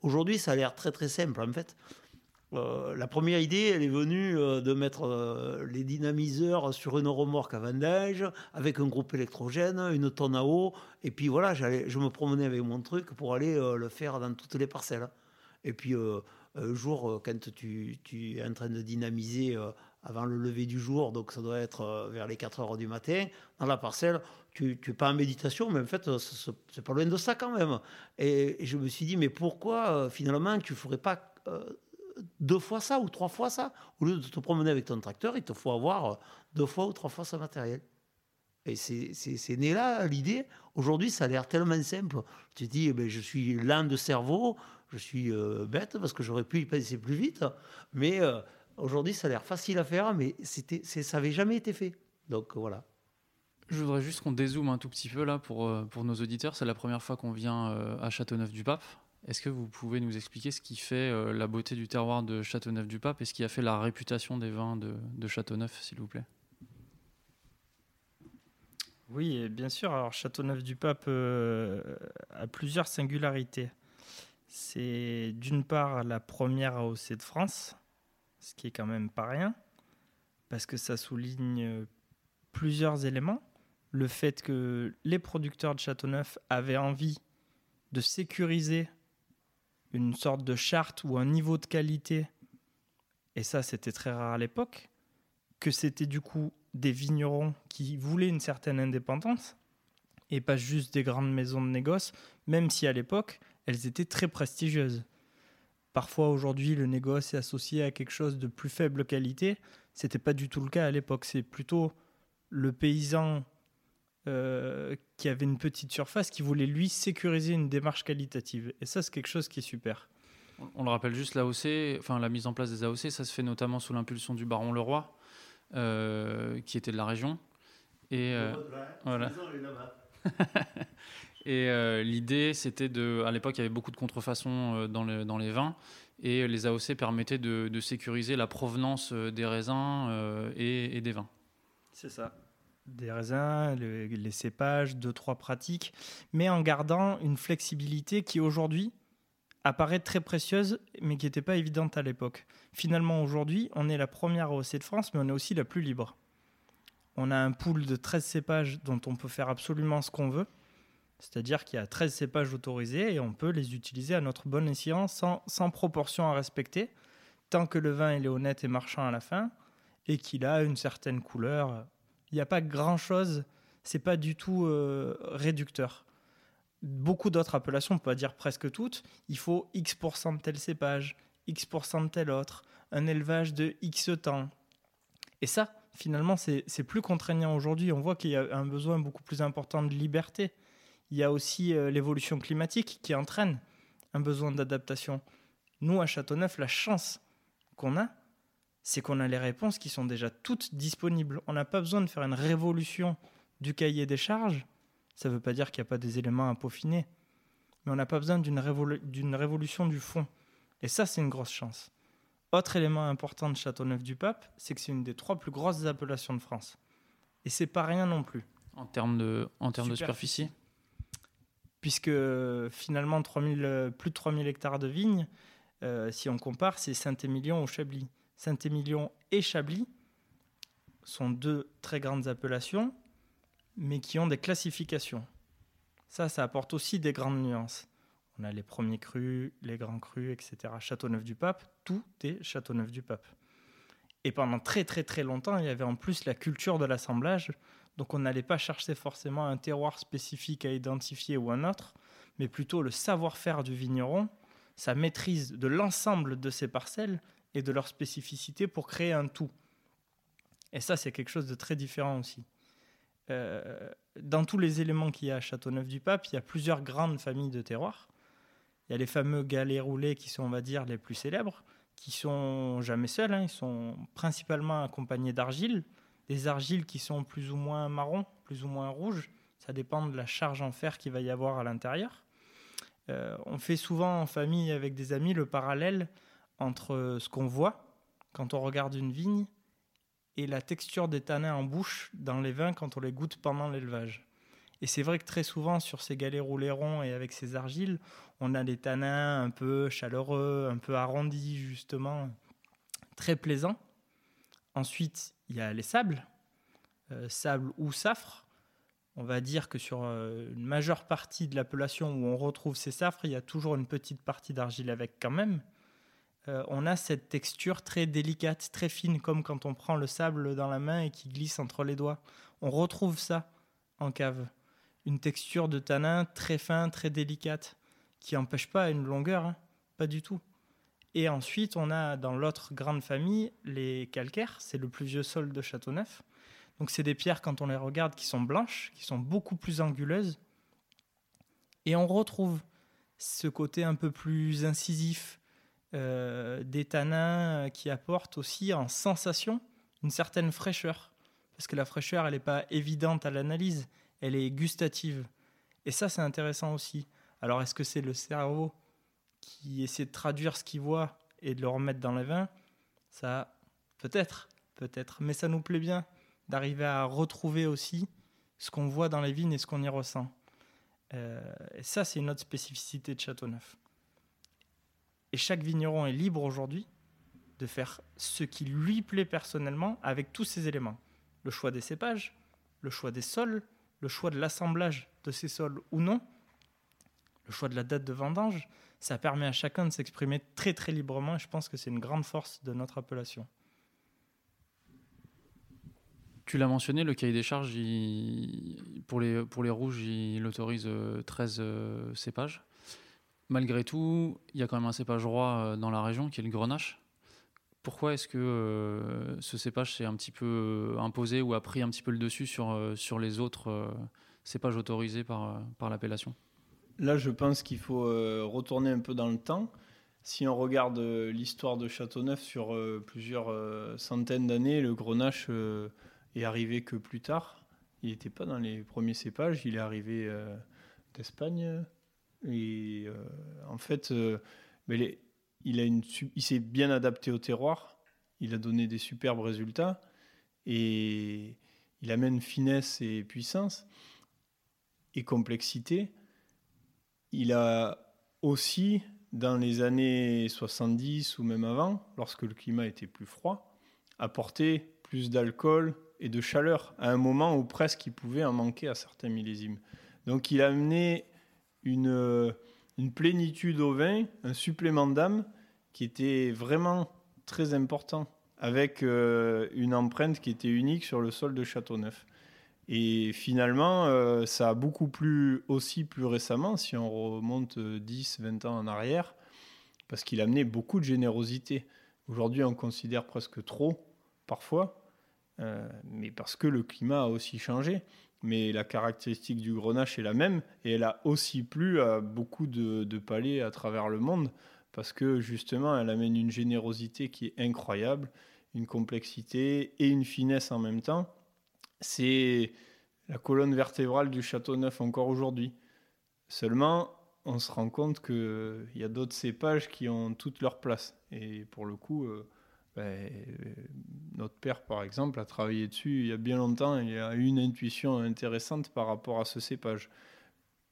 Aujourd'hui, ça a l'air très très simple, en fait. Euh, la première idée, elle est venue euh, de mettre euh, les dynamiseurs sur une remorque à vendage avec un groupe électrogène, une tonne à eau. Et puis voilà, je me promenais avec mon truc pour aller le faire dans toutes les parcelles. Et puis un jour, quand tu, es en train de dynamiser avant le lever du jour, donc ça doit être vers les 4 heures du matin, dans la parcelle, tu n'es pas en méditation, mais en fait, c'est pas loin de ça quand même. Et je me suis dit, mais pourquoi finalement tu ne ferais pas deux fois ça ou trois fois ça. Au lieu de te promener avec ton tracteur, il te faut avoir euh, deux fois ou trois fois ce matériel. Et c'est né là l'idée. Aujourd'hui, ça a l'air tellement simple. Tu te dis, eh ben, je suis lent de cerveau, je suis euh, bête parce que j'aurais pu y passer plus vite. Mais euh, aujourd'hui, ça a l'air facile à faire, mais ça n'avait jamais été fait. Donc voilà. Je voudrais juste qu'on dézoome un tout petit peu là pour, pour nos auditeurs. C'est la première fois qu'on vient à Châteauneuf-du-Pape. Est-ce que vous pouvez nous expliquer ce qui fait euh, la beauté du terroir de Châteauneuf-du-Pape et ce qui a fait la réputation des vins de, Châteauneuf, s'il vous plaît? Oui, bien sûr. Alors Châteauneuf-du-Pape euh, a plusieurs singularités. C'est d'une part la première AOC de France, ce qui est quand même pas rien, parce que ça souligne plusieurs éléments. Le fait que les producteurs de Châteauneuf avaient envie de sécuriser une sorte de charte ou un niveau de qualité, et ça c'était très rare à l'époque, que c'était du coup des vignerons qui voulaient une certaine indépendance, et pas juste des grandes maisons de négoce, même si à l'époque elles étaient très prestigieuses. Parfois aujourd'hui le négoce est associé à quelque chose de plus faible qualité, c'était pas du tout le cas à l'époque, c'est plutôt le paysan euh, qui avait une petite surface, qui voulait lui sécuriser une démarche qualitative. Et ça, c'est quelque chose qui est super. On le rappelle juste, l'AOC, enfin la mise en place des AOC, ça se fait notamment sous l'impulsion du baron Leroy, euh, qui était de la région. Et euh, voilà. et l'idée, c'était de, à l'époque, il y avait beaucoup de contrefaçons dans, dans les vins, et les AOC permettaient de, sécuriser la provenance des raisins et des vins. C'est ça des raisins, les, cépages, deux, trois pratiques, mais en gardant une flexibilité qui aujourd'hui apparaît très précieuse, mais qui n'était pas évidente à l'époque. Finalement, aujourd'hui, on est la première AOC de France, mais on est aussi la plus libre. On a un pool de 13 cépages dont on peut faire absolument ce qu'on veut. C'est-à-dire qu'il y a 13 cépages autorisés et on peut les utiliser à notre bonne escient sans, sans proportion à respecter, tant que le vin est honnête et marchand à la fin et qu'il a une certaine couleur il n'y a pas grand-chose, c'est pas du tout euh, réducteur. Beaucoup d'autres appellations, on peut dire presque toutes, il faut X% de tel cépage, X% de tel autre, un élevage de X temps. Et ça, finalement, c'est plus contraignant aujourd'hui. On voit qu'il y a un besoin beaucoup plus important de liberté. Il y a aussi euh, l'évolution climatique qui entraîne un besoin d'adaptation. Nous, à Châteauneuf, la chance qu'on a, c'est qu'on a les réponses qui sont déjà toutes disponibles. On n'a pas besoin de faire une révolution du cahier des charges. Ça ne veut pas dire qu'il n'y a pas des éléments à peaufiner. Mais on n'a pas besoin d'une révolution du fond. Et ça, c'est une grosse chance. Autre élément important de Châteauneuf-du-Pape, c'est que c'est une des trois plus grosses appellations de France. Et c'est pas rien non plus. En termes de, en termes de superficie Puisque finalement, 3000, plus de 3000 hectares de vignes, euh, si on compare, c'est Saint-Émilion au Chablis. Saint-Émilion et Chablis sont deux très grandes appellations, mais qui ont des classifications. Ça, ça apporte aussi des grandes nuances. On a les premiers crus, les grands crus, etc. Châteauneuf-du-Pape, tout est Châteauneuf-du-Pape. Et pendant très très très longtemps, il y avait en plus la culture de l'assemblage, donc on n'allait pas chercher forcément un terroir spécifique à identifier ou un autre, mais plutôt le savoir-faire du vigneron, sa maîtrise de l'ensemble de ses parcelles et de leur spécificité pour créer un tout. Et ça, c'est quelque chose de très différent aussi. Euh, dans tous les éléments qu'il y a à Châteauneuf-du-Pape, il y a plusieurs grandes familles de terroirs. Il y a les fameux galets roulés qui sont, on va dire, les plus célèbres, qui sont jamais seuls, hein. ils sont principalement accompagnés d'argile, des argiles qui sont plus ou moins marron, plus ou moins rouges, ça dépend de la charge en fer qu'il va y avoir à l'intérieur. Euh, on fait souvent en famille avec des amis le parallèle entre ce qu'on voit quand on regarde une vigne et la texture des tanins en bouche dans les vins quand on les goûte pendant l'élevage. Et c'est vrai que très souvent sur ces galets roulés ronds et avec ces argiles, on a des tanins un peu chaleureux, un peu arrondis justement, très plaisants. Ensuite, il y a les sables, euh, sable ou safre. On va dire que sur euh, une majeure partie de l'appellation où on retrouve ces safres, il y a toujours une petite partie d'argile avec quand même. Euh, on a cette texture très délicate, très fine, comme quand on prend le sable dans la main et qui glisse entre les doigts. On retrouve ça en cave. Une texture de tanin très fin, très délicate, qui n'empêche pas une longueur, hein. pas du tout. Et ensuite, on a dans l'autre grande famille les calcaires, c'est le plus vieux sol de Châteauneuf. Donc c'est des pierres, quand on les regarde, qui sont blanches, qui sont beaucoup plus anguleuses. Et on retrouve ce côté un peu plus incisif, des tanins qui apportent aussi en sensation une certaine fraîcheur. Parce que la fraîcheur, elle n'est pas évidente à l'analyse, elle est gustative. Et ça, c'est intéressant aussi. Alors, est-ce que c'est le cerveau qui essaie de traduire ce qu'il voit et de le remettre dans le vin Ça, peut-être, peut-être. Mais ça nous plaît bien d'arriver à retrouver aussi ce qu'on voit dans les vignes et ce qu'on y ressent. Euh, et ça, c'est une autre spécificité de Châteauneuf. Et chaque vigneron est libre aujourd'hui de faire ce qui lui plaît personnellement avec tous ces éléments. Le choix des cépages, le choix des sols, le choix de l'assemblage de ces sols ou non, le choix de la date de vendange, ça permet à chacun de s'exprimer très très librement et je pense que c'est une grande force de notre appellation. Tu l'as mentionné, le cahier des charges, pour, les, pour les rouges, il autorise 13 euh, cépages. Malgré tout, il y a quand même un cépage roi euh, dans la région qui est le grenache. Pourquoi est-ce que ce cépage s'est un petit peu imposé ou a pris un petit peu le dessus sur, sur les autres cépages autorisés par, par l'appellation? Là, je pense qu'il faut retourner un peu dans le temps. Si on regarde l'histoire de Châteauneuf sur plusieurs centaines d'années, le grenache est arrivé que plus tard. Il n'était pas dans les premiers cépages, il est arrivé euh, d'Espagne. Et euh, en fait, euh, il, il s'est bien adapté au terroir, il a donné des superbes résultats et il amène finesse et puissance et complexité. Il a aussi, dans les années 70 ou même avant, lorsque le climat était plus froid, apporté plus d'alcool, et de chaleur à un moment où presque il pouvait en manquer à certains millésimes. Donc il a amené une, euh, une plénitude au vin, un supplément d'âme qui était vraiment très important, avec euh, une empreinte qui était unique sur le sol de Châteauneuf. Et finalement, euh, ça a beaucoup plu aussi plus récemment, si on remonte 10, 20 ans en arrière, parce qu'il a amené beaucoup de générosité. Aujourd'hui, on considère presque trop, parfois, mais parce que le climat a aussi changé. Mais la caractéristique du grenache est la même et elle a aussi plu à beaucoup de, palais à travers le monde parce que justement elle amène une générosité qui est incroyable, une complexité et une finesse en même temps. C'est la colonne vertébrale du Château Neuf encore aujourd'hui. Seulement, on se rend compte qu'il y a d'autres cépages qui ont toute leur place. Et pour le coup, euh, ben, euh, notre père, par exemple, a travaillé dessus il y a bien longtemps et a eu une intuition intéressante par rapport à ce cépage.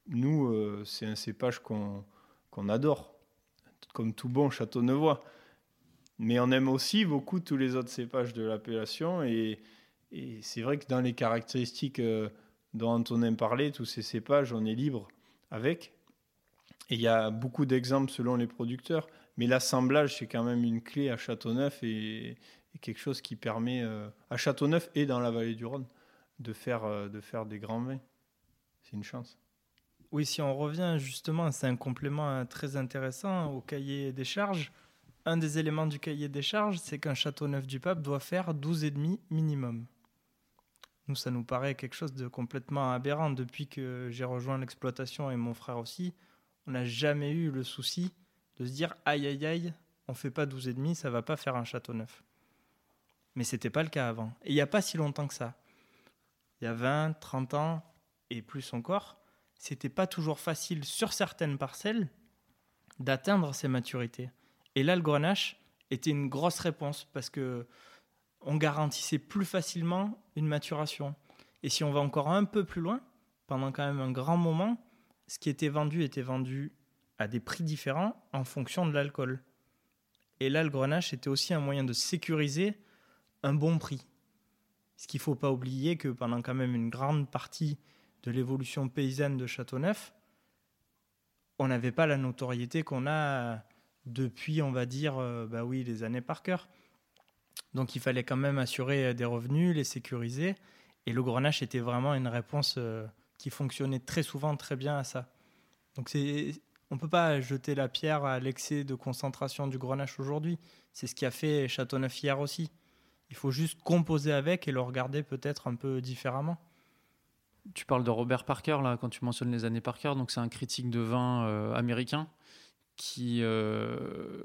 Nous, euh, c'est un cépage qu'on adore, comme tout bon châteaunevois. Mais on aime aussi beaucoup tous les autres cépages de l'appellation. Et, c'est vrai que dans les caractéristiques euh, dont Antonin parlait, tous ces cépages, on est libre avec. Et il y a beaucoup d'exemples selon les producteurs. Mais l'assemblage, c'est quand même une clé à Châteauneuf et, quelque chose qui permet euh, à Châteauneuf et dans la vallée du Rhône de faire, euh, de faire des grands vins. C'est une chance. Oui, si on revient justement, c'est un complément euh, très intéressant au cahier des charges. Un des éléments du cahier des charges, c'est qu'un Châteauneuf du Pape doit faire 12,5 minimum. Nous, ça nous paraît quelque chose de complètement aberrant. Depuis que j'ai rejoint l'exploitation et mon frère aussi, on n'a jamais eu le souci de se dire aïe aïe aïe, on fait pas 12,5, ça va pas faire un château neuf. Mais c'était pas le cas avant. Et il n'y a pas si longtemps que ça. Il y a 20, 30 ans et plus encore, c'était pas toujours facile sur certaines parcelles d'atteindre ces maturités. Et là, le grenache était une grosse réponse parce que on garantissait plus facilement une maturation. Et si on va encore un peu plus loin, pendant quand même un grand moment, ce qui était vendu était vendu à des prix différents en fonction de l'alcool. Et là, le grenache était aussi un moyen de sécuriser un bon prix. Ce qu'il ne faut pas oublier que pendant quand même une grande partie de l'évolution paysanne de Châteauneuf, on n'avait pas la notoriété qu'on a depuis, on va dire, euh, bah oui, les années par cœur. Donc il fallait quand même assurer des revenus, les sécuriser. Et le grenache était vraiment une réponse euh, qui fonctionnait très souvent très bien à ça. Donc c'est on peut pas jeter la pierre à l'excès de concentration du grenache aujourd'hui. C'est ce qui a fait Châteauneuf hier aussi. Il faut juste composer avec et le regarder peut-être un peu différemment. Tu parles de Robert Parker là quand tu mentionnes les années Parker, donc c'est un critique de vin euh, américain qui euh,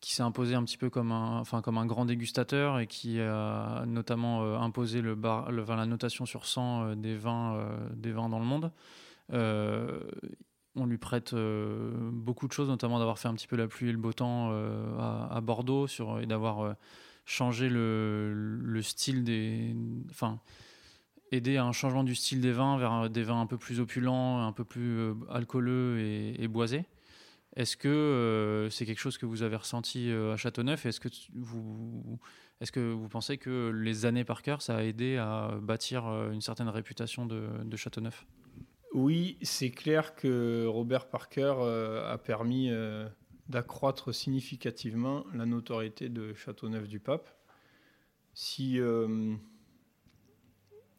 qui s'est imposé un petit peu comme un enfin comme un grand dégustateur et qui a notamment euh, imposé le bar, le, la notation sur 100 des vins des vins dans le monde on lui prête euh, beaucoup de choses, notamment d'avoir fait un petit peu la pluie et le beau temps euh, à, Bordeaux et d'avoir euh, changé le, style des. Enfin, aider à un changement du style des vins vers des vins un peu plus opulents, un peu plus alcooleux et, boisés. Est-ce que c'est quelque chose que vous avez ressenti à Châteauneuf? Est-ce que vous, pensez que les années par cœur, ça a aidé à bâtir une certaine réputation de Châteauneuf? Oui, c'est clair que Robert Parker euh, a permis euh, d'accroître significativement la notoriété de Châteauneuf-du-Pape. Si euh,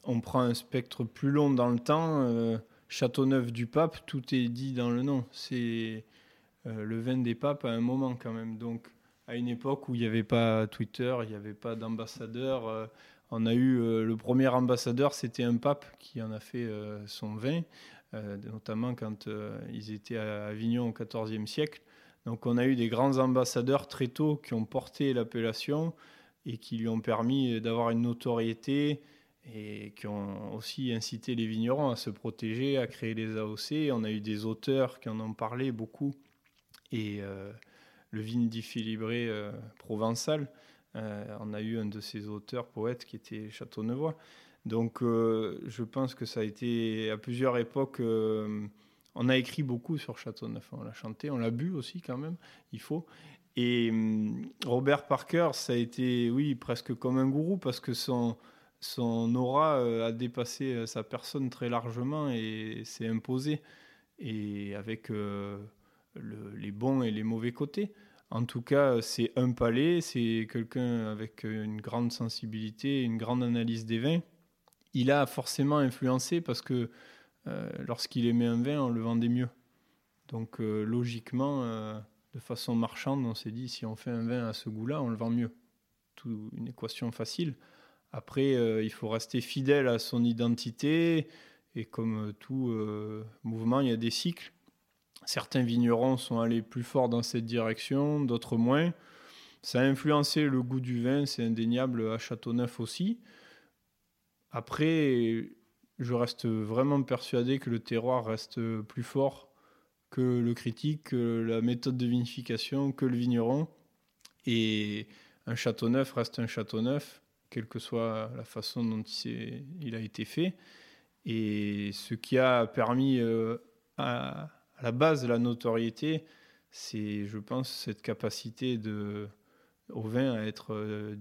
on prend un spectre plus long dans le temps, Châteauneuf-du-Pape, tout est dit dans le nom. C'est le vin des papes à un moment quand même. Donc, à une époque où il n'y avait pas Twitter, il n'y avait pas d'ambassadeur, on a eu euh, le premier ambassadeur, c'était un pape qui en a fait euh, son vin, euh, notamment quand ils étaient à Avignon au XIVe siècle. Donc on a eu des grands ambassadeurs très tôt qui ont porté l'appellation et qui lui ont permis d'avoir une notoriété et qui ont aussi incité les vignerons à se protéger, à créer les AOC. On a eu des auteurs qui en ont parlé beaucoup. Et le vindifilibré euh, provençal, euh, on a eu un de ses auteurs, poètes, qui était Châteaunevois. Donc euh, je pense que ça a été à plusieurs époques. euh, on a écrit beaucoup sur Châteauneuf, on l'a chanté, on l'a bu aussi quand même, il faut. Et hum, Robert Parker, ça a été, oui, presque comme un gourou parce que son, aura a dépassé sa personne très largement et s'est imposé. Et avec le- les bons et les mauvais côtés. En tout cas, c'est un palais, c'est quelqu'un avec une grande sensibilité, une grande analyse des vins. Il a forcément influencé parce que euh, lorsqu'il aimait un vin, on le vendait mieux. Donc euh, logiquement, euh, de façon marchande, on s'est dit si on fait un vin à ce goût-là, on le vend mieux. Une équation facile. Après, euh, il faut rester fidèle à son identité. Et comme tout euh, mouvement, il y a des cycles. Certains vignerons sont allés plus fort dans cette direction, d'autres moins. Ça a influencé le goût du vin, c'est indéniable à Châteauneuf aussi. Après, je reste vraiment persuadé que le terroir reste plus fort que le critique, que la méthode de vinification, que le vigneron. Et un Châteauneuf reste un Châteauneuf, quelle que soit la façon dont il a été fait. Et ce qui a permis euh, à, à la base la notoriété, c'est, je pense, cette capacité de, au vin à être euh,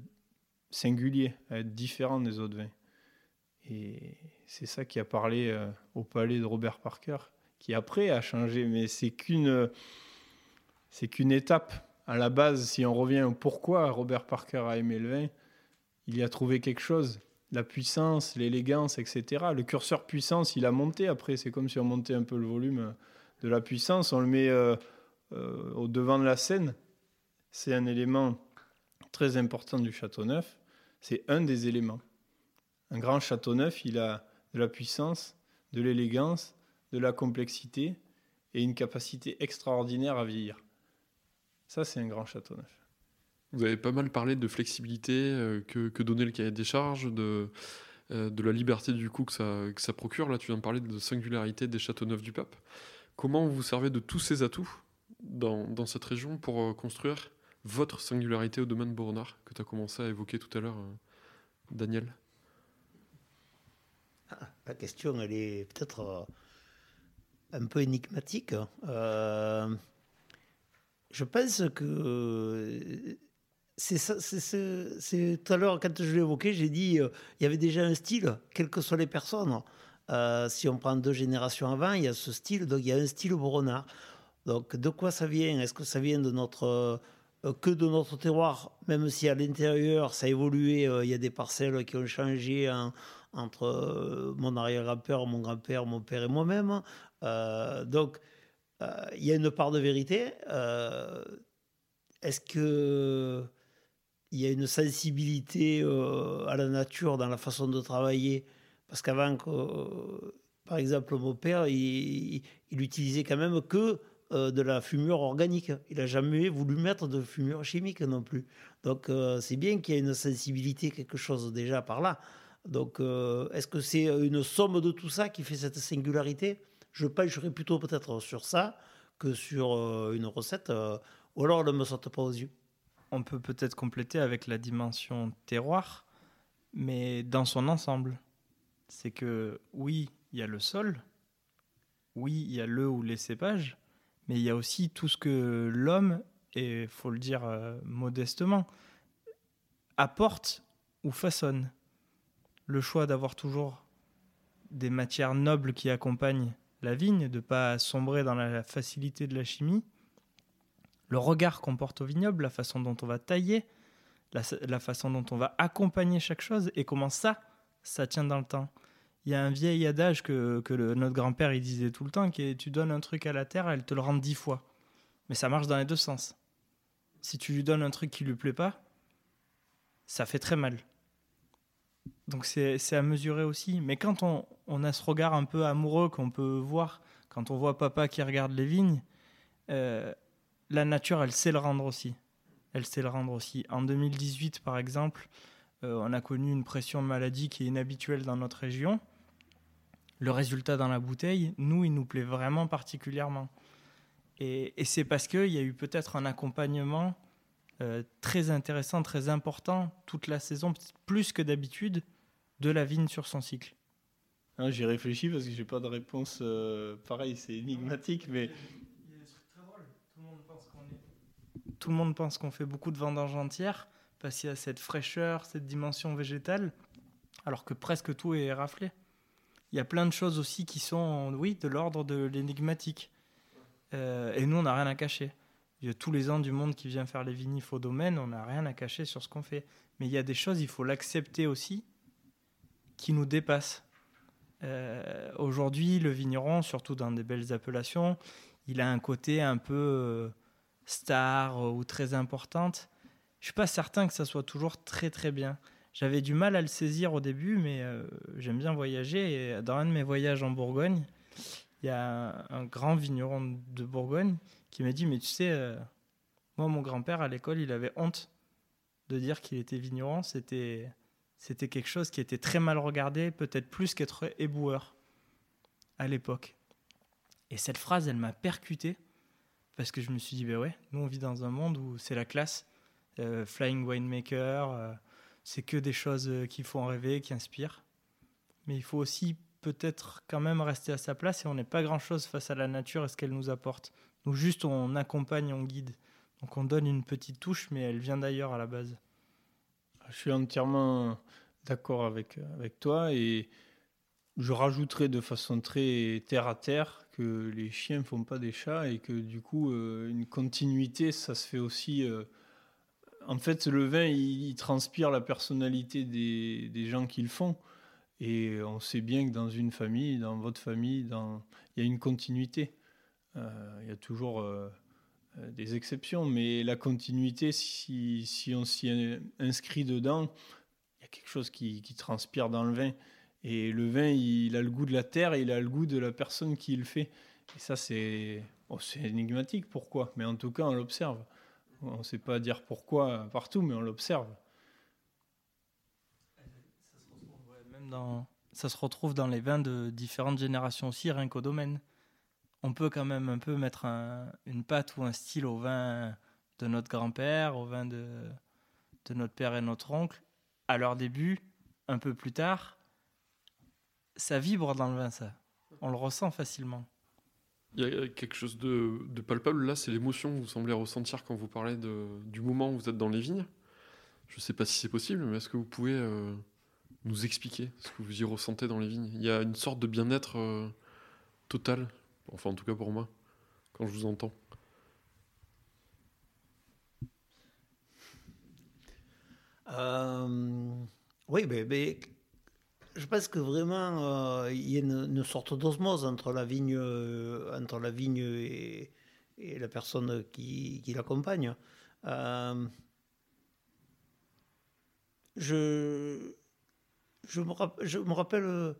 singulier, à être différent des autres vins. Et c'est ça qui a parlé euh, au palais de Robert Parker, qui après a changé, mais c'est qu'une, c'est qu'une étape. À la base, si on revient au pourquoi Robert Parker a aimé le vin, il y a trouvé quelque chose la puissance, l'élégance, etc. Le curseur puissance, il a monté après. C'est comme si on montait un peu le volume de la puissance. On le met euh, euh, au devant de la scène. C'est un élément très important du château neuf. C'est un des éléments. Un grand château neuf, il a de la puissance, de l'élégance, de la complexité et une capacité extraordinaire à vieillir. Ça, c'est un grand château neuf. Vous avez pas mal parlé de flexibilité euh, que, que donnait le cahier des charges, de, de la liberté du coup que ça, que ça procure. Là, tu viens de parler de singularité des châteaux neufs du pape. Comment vous servez de tous ces atouts dans, cette région pour euh, construire votre singularité au domaine Boronard que tu as commencé à évoquer tout à l'heure, euh, Daniel? La question, elle est peut-être euh, un peu énigmatique. Euh, je pense que c'est tout à l'heure, quand je l'ai évoqué, j'ai dit il y avait déjà un style, quelles que soient les personnes. Euh, si on prend deux générations avant, il y a ce style, donc il y a un style Boronard. Donc de quoi ça vient? Est-ce que ça vient de notre euh, que de notre terroir, même si à l'intérieur ça a évolué, euh, il y a des parcelles qui ont changé en- entre mon arrière-grand-père, mon grand-père, mon père et moi-même. Donc il y a une part de vérité. Est-ce que il y a une sensibilité à la nature dans la façon de travailler Parce qu'avant, euh, par exemple, mon père, il, il utilisait quand même que euh, de la fumure organique. Il n'a jamais voulu mettre de fumure chimique non plus. Donc euh, c'est bien qu'il y ait une sensibilité, quelque chose déjà par là. Donc est-ce que c'est une somme de tout ça qui fait cette singularité? Je pencherais plutôt peut-être sur ça que sur une recette, ou alors elle ne me saute pas aux yeux. On peut peut-être compléter avec la dimension terroir, mais dans son ensemble. C'est que oui, il y a le sol, oui, il y a le ou les cépages, mais il y a aussi tout ce que l'homme, et faut le dire euh, modestement, apporte ou façonne. Le choix d'avoir toujours des matières nobles qui accompagnent la vigne, de ne pas sombrer dans la facilité de la chimie, le regard qu'on porte au vignoble, la façon dont on va tailler, la, façon dont on va accompagner chaque chose et comment ça, ça tient dans le temps. Il y a un vieil adage que, notre grand-père il disait tout le temps, qui est tu donnes un truc à la terre, elle te le rend dix fois. Mais ça marche dans les deux sens. Si tu lui donnes un truc qui lui plaît pas, ça fait très mal. Donc c'est à mesurer aussi. Mais quand on, on, a ce regard un peu amoureux qu'on peut voir, quand on voit papa qui regarde les vignes, euh, la nature, elle sait le rendre aussi. Elle sait le rendre aussi. En 2018, par exemple, on a connu une pression de maladie qui est inhabituelle dans notre région. Le résultat dans la bouteille, nous, il nous plaît vraiment particulièrement. Et, et c'est parce qu'il y a eu peut-être un accompagnement euh, très intéressant, très important toute la saison, plus que d'habitude, de la vigne sur son cycle. Ah, J'y réfléchis parce que j'ai pas de réponse euh, pareil, c'est énigmatique, mais tout le monde pense qu'on fait beaucoup de vendanges entières parce qu'il y a cette fraîcheur, cette dimension végétale, alors que presque tout est raflé. Il y a plein de choses aussi qui sont, oui, de l'ordre de l'énigmatique. Euh, et nous, on n'a rien à cacher. Il y a tous les ans du monde qui vient faire les vinifs au domaine, on n'a rien à cacher sur ce qu'on fait. Mais il y a des choses, il faut l'accepter aussi, qui nous dépassent. Euh, Aujourd'hui, le vigneron, surtout dans des belles appellations, il a un côté un peu euh, star ou très importante. Je suis pas certain que ça soit toujours très très bien. J'avais du mal à le saisir au début, mais euh, j'aime bien voyager. Et dans un de mes voyages en Bourgogne, il y a un, grand vigneron de Bourgogne qui m'a dit Mais tu sais, euh, moi, mon grand-père à l'école, il avait honte de dire qu'il était vigneron. C'était, c'était quelque chose qui était très mal regardé, peut-être plus qu'être éboueur à l'époque. Et cette phrase, elle m'a percuté parce que je me suis dit Ben ouais, nous, on vit dans un monde où c'est la classe. Euh, flying winemaker, euh, c'est que des choses euh, qui font rêver, qui inspirent. Mais il faut aussi peut-être quand même rester à sa place et on n'est pas grand-chose face à la nature et ce qu'elle nous apporte. Nous juste on accompagne, on guide. Donc on donne une petite touche, mais elle vient d'ailleurs à la base. Je suis entièrement d'accord avec, avec toi et je rajouterais de façon très terre à terre que les chiens ne font pas des chats et que du coup une continuité ça se fait aussi en fait le vin il, transpire la personnalité des, gens qui le font et on sait bien que dans une famille dans votre famille il y a une continuité euh, il y a toujours euh, des exceptions mais la continuité si, on s'y inscrit dedans il y a quelque chose qui, transpire dans le vin et le vin, il a le goût de la terre et il a le goût de la personne qui le fait. Et ça, c'est oh, énigmatique. Pourquoi? Mais en tout cas, on l'observe. On ne sait pas dire pourquoi partout, mais on l'observe. Même dans, ça se retrouve dans les vins de différentes générations aussi, rien qu'au domaine. On peut quand même un peu mettre un, une patte ou un style au vin de notre grand-père, au vin de, de notre père et notre oncle, à leur début, un peu plus tard ça vibre dans le vin, ça. On le ressent facilement. Il y a quelque chose de, palpable là, c'est l'émotion que vous semblez ressentir quand vous parlez de, du moment où vous êtes dans les vignes. Je ne sais pas si c'est possible, mais est-ce que vous pouvez euh, nous expliquer ce que vous y ressentez dans les vignes? Il y a une sorte de bien-être euh, total, enfin en tout cas pour moi, quand je vous entends. Euh, oui, mais, mais je pense que vraiment, euh, il y a une, sorte d'osmose entre la vigne, euh, entre la vigne et, la personne qui, l'accompagne. Euh, je, je, me je me rappelle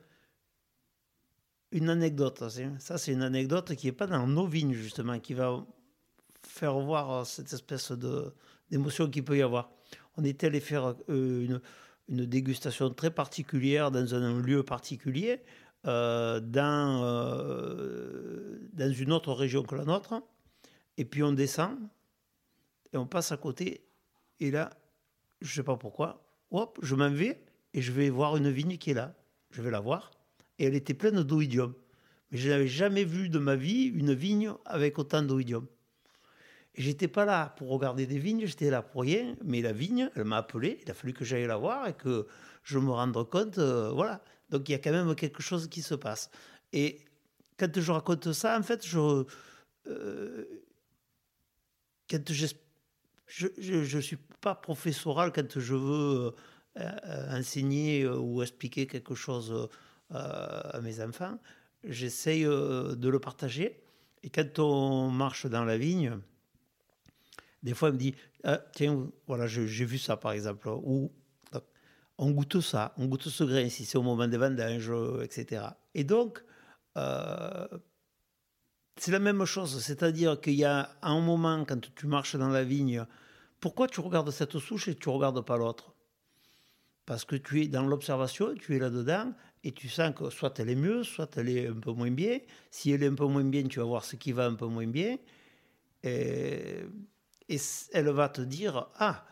une anecdote. Ça, c'est une anecdote qui n'est pas dans nos vignes, justement, qui va faire voir cette espèce d'émotion qu'il peut y avoir. On était allé faire une une dégustation très particulière dans un lieu particulier, euh, dans, euh, dans une autre région que la nôtre. Et puis on descend et on passe à côté. Et là, je ne sais pas pourquoi, hop, je m'en vais et je vais voir une vigne qui est là. Je vais la voir. Et elle était pleine d'oïdium. Mais je n'avais jamais vu de ma vie une vigne avec autant d'oïdium. J'étais pas là pour regarder des vignes, j'étais là pour rien. Mais la vigne, elle m'a appelé, il a fallu que j'aille la voir et que je me rende compte. euh, voilà. Donc il y a quand même quelque chose qui se passe. Et quand je raconte ça, en fait, je. euh, quand je je ne suis pas professoral quand je veux euh, enseigner ou expliquer quelque chose euh, à mes enfants. J'essaye de le partager. Et quand on marche dans la vigne, des fois, on me dit Ah, Tiens, voilà, j'ai vu ça par exemple. Ou on goûte ça, on goûte ce grain si c'est au moment des vendanges, etc. Et donc, euh, c'est la même chose. C'est-à-dire qu'il y a un moment, quand tu marches dans la vigne, pourquoi tu regardes cette souche et tu ne regardes pas l'autre? Parce que tu es dans l'observation, tu es là-dedans, et tu sens que soit elle est mieux, soit elle est un peu moins bien. Si elle est un peu moins bien, tu vas voir ce qui va un peu moins bien. Et, et elle va te dire, ah,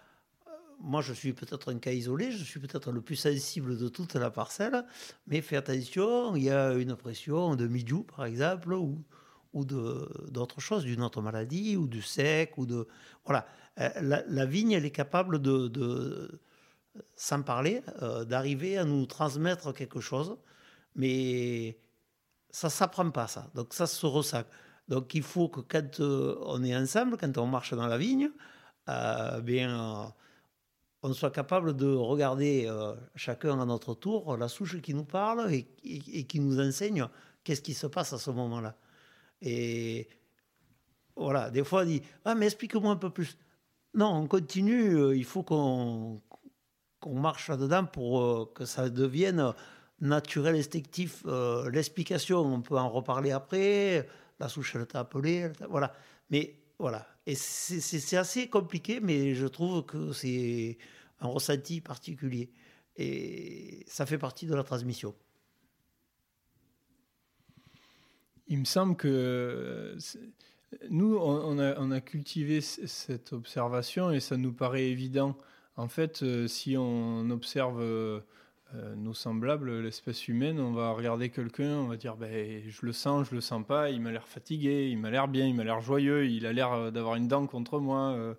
moi je suis peut-être un cas isolé, je suis peut-être le plus sensible de toute la parcelle, mais fais attention, il y a une pression de midjou par exemple, ou, ou d'autres choses, d'une autre maladie, ou du sec, ou de... Voilà, Euh, la, vigne, elle est capable de, sans parler, euh, d'arriver à nous transmettre quelque chose, mais ça s'apprend pas ça, donc ça se ressent. Donc il faut que quand euh, on est ensemble, quand on marche dans la vigne, euh, bien, on soit capable de regarder euh, chacun à notre tour la souche qui nous parle et, qui nous enseigne qu'est-ce qui se passe à ce moment-là. Et voilà, des fois on dit Ah, mais explique-moi un peu plus. Non, on continue, il faut qu'on marche là-dedans pour que ça devienne naturel, instinctif. L'explication, on peut en reparler après. La souche, elle t'a appelé. elle Voilà. Mais voilà. Et c'est assez compliqué, mais je trouve que c'est un ressenti particulier. Et ça fait partie de la transmission. Il me semble que nous, on a, cultivé cette observation et ça nous paraît évident. En fait, euh, si on observe euh, nos semblables, l'espèce humaine, on va regarder quelqu'un, on va dire ben, je le sens, je le sens pas, il m'a l'air fatigué, il m'a l'air bien, il m'a l'air joyeux, il a l'air euh, d'avoir une dent contre moi. euh,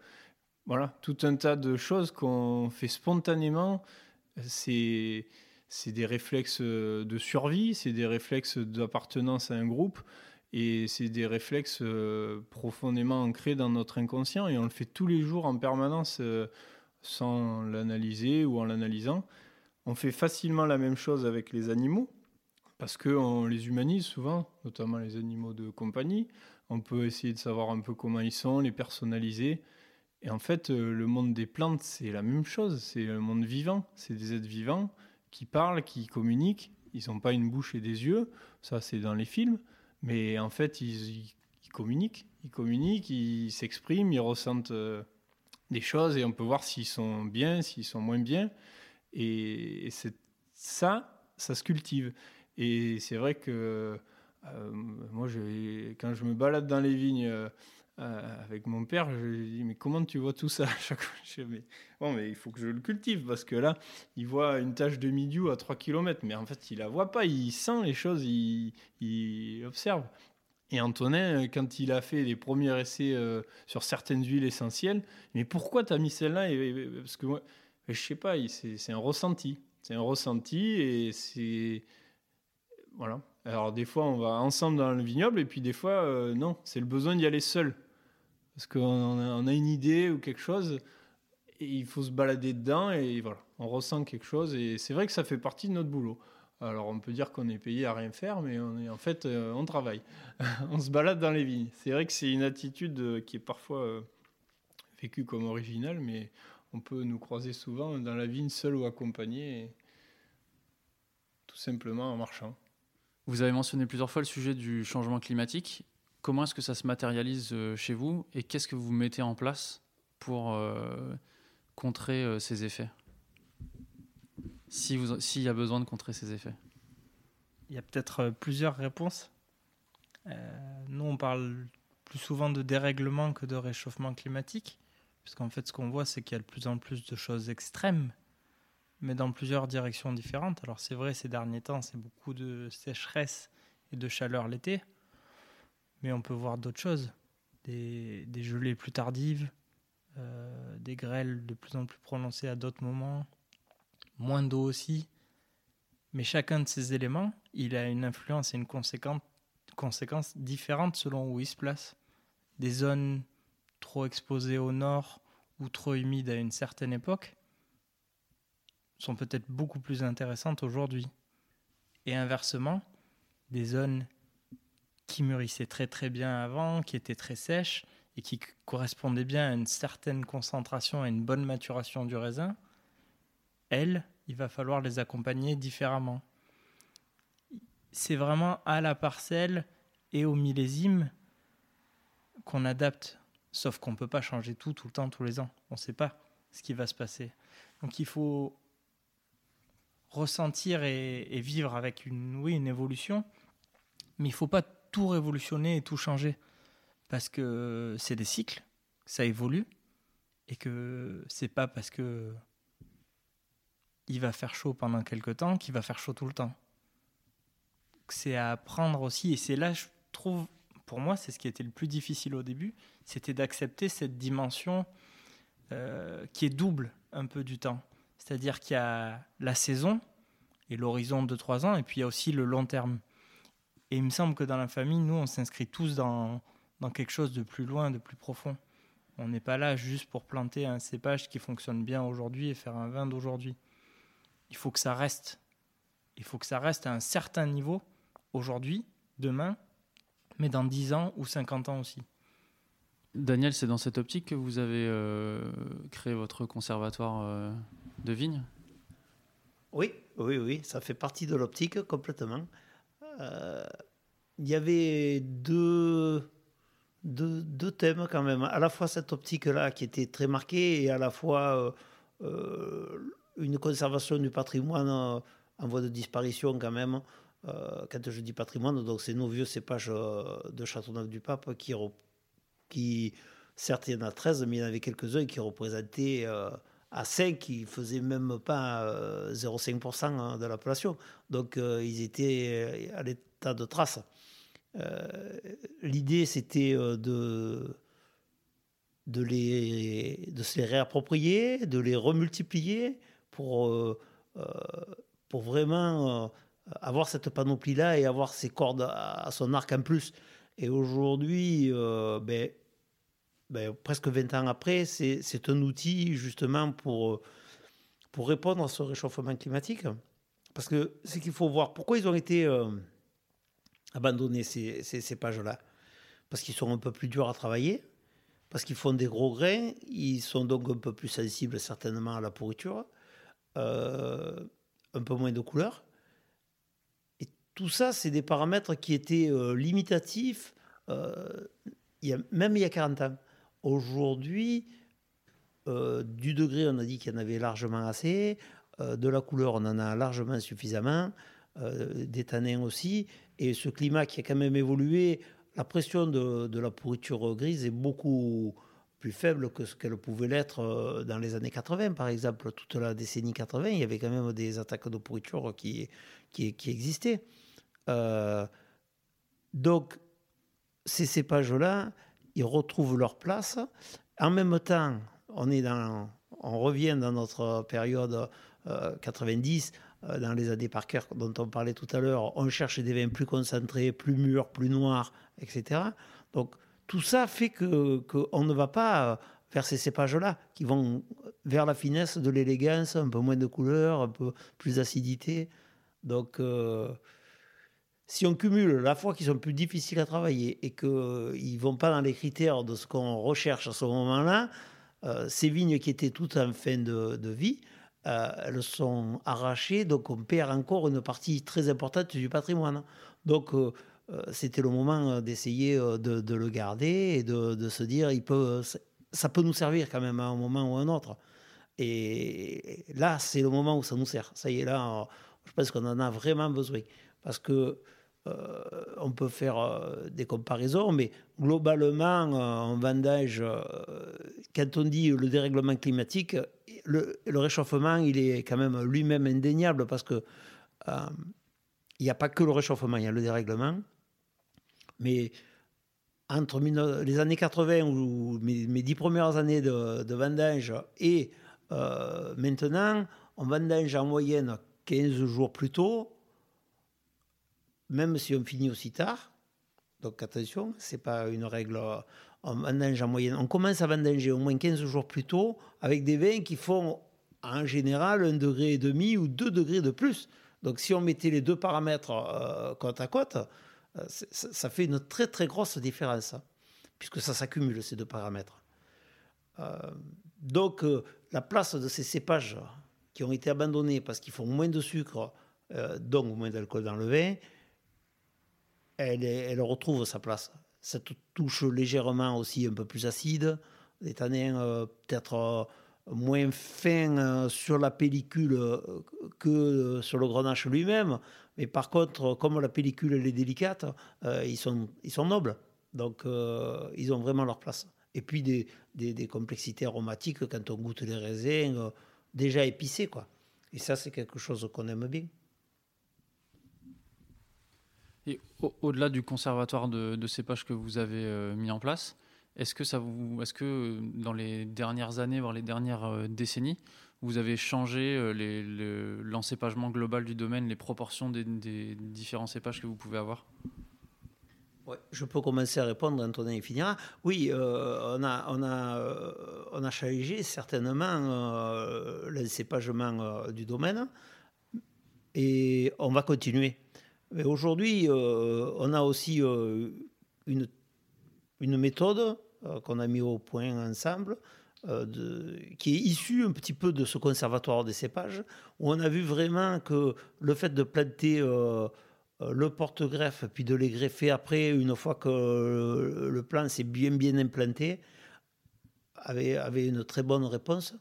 voilà, tout un tas de choses qu'on fait spontanément. C'est des réflexes euh, de survie, c'est des réflexes d'appartenance à un groupe, et c'est des réflexes euh, profondément ancrés dans notre inconscient, et on le fait tous les jours en permanence euh, sans l'analyser ou en l'analysant. On fait facilement la même chose avec les animaux, parce qu'on les humanise souvent, notamment les animaux de compagnie. On peut essayer de savoir un peu comment ils sont, les personnaliser. Et en fait, euh, le monde des plantes, c'est la même chose. C'est le monde vivant. C'est des êtres vivants qui parlent, qui communiquent. Ils n'ont pas une bouche et des yeux. Ça, c'est dans les films. Mais en fait, ils, ils- communiquent. Ils communiquent, ils s'expriment, ils ressentent euh, des choses et on peut voir s'ils sont bien, s'ils sont moins bien. Et, ça, ça se cultive. Et c'est vrai que euh, moi, quand je me balade dans les vignes euh, euh, avec mon père, je lui dis Mais comment tu vois tout ça? Chaque fois mais, bon, mais il faut que je le cultive parce que là, il voit une tache de midiou à 3 km, mais en fait, il la voit pas, il sent les choses, il, observe. Et Antonin, quand il a fait les premiers essais sur certaines huiles essentielles, mais pourquoi tu as mis celle-là? Parce que je sais pas, c'est un ressenti. C'est un ressenti et c'est. Voilà. Alors, des fois, on va ensemble dans le vignoble et puis des fois, euh, non, c'est le besoin d'y aller seul. Parce qu'on a, une idée ou quelque chose et il faut se balader dedans et voilà, on ressent quelque chose et c'est vrai que ça fait partie de notre boulot. Alors on peut dire qu'on est payé à rien faire, mais en fait euh, on travaille. on se balade dans les vignes. C'est vrai que c'est une attitude euh, qui est parfois vécue comme originale, mais on peut nous croiser souvent dans la vigne seul ou accompagné, et tout simplement en marchant. Vous avez mentionné plusieurs fois le sujet du changement climatique. Comment est-ce que ça se matérialise euh, chez vous et qu'est-ce que vous mettez en place pour euh, contrer euh, ces effets? Si S'il y a besoin de contrer ces effets. Il y a peut-être plusieurs réponses. Euh, nous, on parle plus souvent de dérèglement que de réchauffement climatique, puisqu'en fait, ce qu'on voit, c'est qu'il y a de plus en plus de choses extrêmes, mais dans plusieurs directions différentes. Alors, c'est vrai, ces derniers temps, c'est beaucoup de sécheresse et de chaleur l'été. Mais on peut voir d'autres choses. Des, des gelées plus tardives, euh, des grêles de plus en plus prononcées à d'autres moments, moins d'eau aussi. Mais chacun de ces éléments, il a une influence et une conséquence, conséquence différente selon où il se place. Des zones trop exposées au nord ou trop humides à une certaine époque sont peut-être beaucoup plus intéressantes aujourd'hui. Et inversement, des zones qui mûrissaient très très bien avant, qui étaient très sèches et qui correspondaient bien à une certaine concentration et une bonne maturation du raisin, elles, il va falloir les accompagner différemment. C'est vraiment à la parcelle et au millésime qu'on adapte, sauf qu'on ne peut pas changer tout tout le temps, tous les ans. On ne sait pas ce qui va se passer. Donc il faut ressentir et, vivre avec une, oui, une évolution, mais il ne faut pas tout révolutionner et tout changer, parce que c'est des cycles, ça évolue, et que c'est pas parce que il va faire chaud pendant quelques temps qu'il va faire chaud tout le temps. C'est à apprendre aussi, et c'est là, je trouve, pour moi, c'est ce qui était le plus difficile au début, c'était d'accepter cette dimension euh, qui est double un peu du temps. C'est-à-dire qu'il y a la saison et l'horizon de 3 ans, et puis il y a aussi le long terme. Et il me semble que dans la famille, nous, on s'inscrit tous dans, dans quelque chose de plus loin, de plus profond. On n'est pas là juste pour planter un cépage qui fonctionne bien aujourd'hui et faire un vin d'aujourd'hui. Il faut que ça reste. Il faut que ça reste à un certain niveau aujourd'hui, demain, mais dans 10 ans ou 50 ans aussi. Daniel, c'est dans cette optique que vous avez euh, créé votre conservatoire euh, de vignes? Oui, oui, oui, ça fait partie de l'optique complètement. Euh, Il y avait deux, deux, deux thèmes quand même. À la fois cette optique-là qui était très marquée et à la fois une conservation du patrimoine en voie de disparition quand même. Euh, quand je dis patrimoine, donc c'est nos vieux cépages euh, de Châteauneuf-du-Pape qui, qui, certes, il y en a 13, mais il y en avait quelques-uns qui représentaient euh, à 5, qui faisaient même pas euh, 0,5% hein, de la population. Donc euh, ils étaient euh, à l'état de trace. Euh, L'idée, c'était euh, de, de, les, de se les réapproprier, de les remultiplier pour, euh, euh, pour vraiment euh, avoir cette panoplie-là et avoir ses cordes à, son arc en plus. Et aujourd'hui, euh, ben, ben, presque 20 ans après, c'est un outil justement pour, euh, pour répondre à ce réchauffement climatique. Parce que c'est qu'il faut voir pourquoi ils ont été euh, abandonnés, ces, ces, ces pages-là? Parce qu'ils sont un peu plus durs à travailler, parce qu'ils font des gros grains, ils sont donc un peu plus sensibles certainement à la pourriture, euh, un peu moins de couleur. Tout ça, c'est des paramètres qui étaient euh, limitatifs euh, même il y a 40 ans. Aujourd'hui, euh, du degré, on a dit qu'il y en avait largement assez. De la couleur, on en a largement suffisamment. Des tanins aussi. Et ce climat qui a quand même évolué, la pression de, la pourriture grise est beaucoup plus faible que ce qu'elle pouvait l'être dans les années 80, par exemple. Toute la décennie 80, il y avait quand même des attaques de pourriture qui existaient. Euh, donc, ces cépages-là, ils retrouvent leur place. En même temps, on, est dans, on revient dans notre période euh, 90, euh, dans les années Parker dont on parlait tout à l'heure. On cherche des vins plus concentrés, plus mûrs, plus noirs, etc. Donc, tout ça fait qu'on ne va pas vers ces cépages-là, qui vont vers la finesse de l'élégance, un peu moins de couleur, un peu plus d'acidité. Donc, euh, si on cumule la fois qu'ils sont plus difficiles à travailler et qu'ils ne vont pas dans les critères de ce qu'on recherche à ce moment-là, euh, ces vignes qui étaient toutes en fin de, vie, euh, elles sont arrachées, donc on perd encore une partie très importante du patrimoine. Donc euh, euh, c'était le moment d'essayer euh, de, le garder et de, de se dire, il peut, ça peut nous servir quand même à un moment ou à un autre. Et là, c'est le moment où ça nous sert. Ça y est, là, je pense qu'on en a vraiment besoin. Parce que euh, on peut faire euh, des comparaisons, mais globalement, euh, en vendage, quand on dit le dérèglement climatique, le, réchauffement, il est quand même lui-même indéniable parce que il n'y a pas que le réchauffement, il y a le dérèglement. Mais entre les années 80 ou mes, dix premières années de, vendange et maintenant, on vendange en moyenne 15 jours plus tôt, même si on finit aussi tard. Donc attention, ce n'est pas une règle. On vendange en moyenne. On commence à vendanger au moins 15 jours plus tôt avec des vins qui font en général un degré et demi ou deux degrés de plus. Donc si on mettait les deux paramètres euh, côte à côte, euh, ça fait une très très grosse différence, puisque ça s'accumule ces deux paramètres. Euh, donc la place de ces cépages qui ont été abandonnés parce qu'ils font moins de sucre, donc moins d'alcool dans le vin, elle, retrouve sa place. Ça touche légèrement aussi un peu plus acide, des tanins peut-être moins fin euh, sur la pellicule euh, que sur le grenache lui-même. Mais par contre, comme la pellicule est délicate, euh, ils, sont, ils sont nobles. Donc, ils ont vraiment leur place. Et puis, des, des, complexités aromatiques quand on goûte les raisins, déjà épicés. Quoi. Et ça, c'est quelque chose qu'on aime bien. Et au-delà du conservatoire de, de, cépages que vous avez mis en place, est-ce que, euh, dans les dernières années, voire les dernières euh, décennies, vous avez changé euh, l'encépagement global du domaine, les proportions des, différents cépages que vous pouvez avoir? Je peux commencer à répondre, Antonin finira. Oui, on, a, on, changé certainement l'encépagement du domaine et on va continuer. Aujourd'hui, on a aussi une, une méthode euh, qu'on a mis au point ensemble, euh, qui est issu un petit peu de ce conservatoire des cépages, où on a vu vraiment que le fait de planter euh, le porte-greffe, puis de les greffer après, une fois que le plan s'est bien bien implanté, avait une très bonne réponse.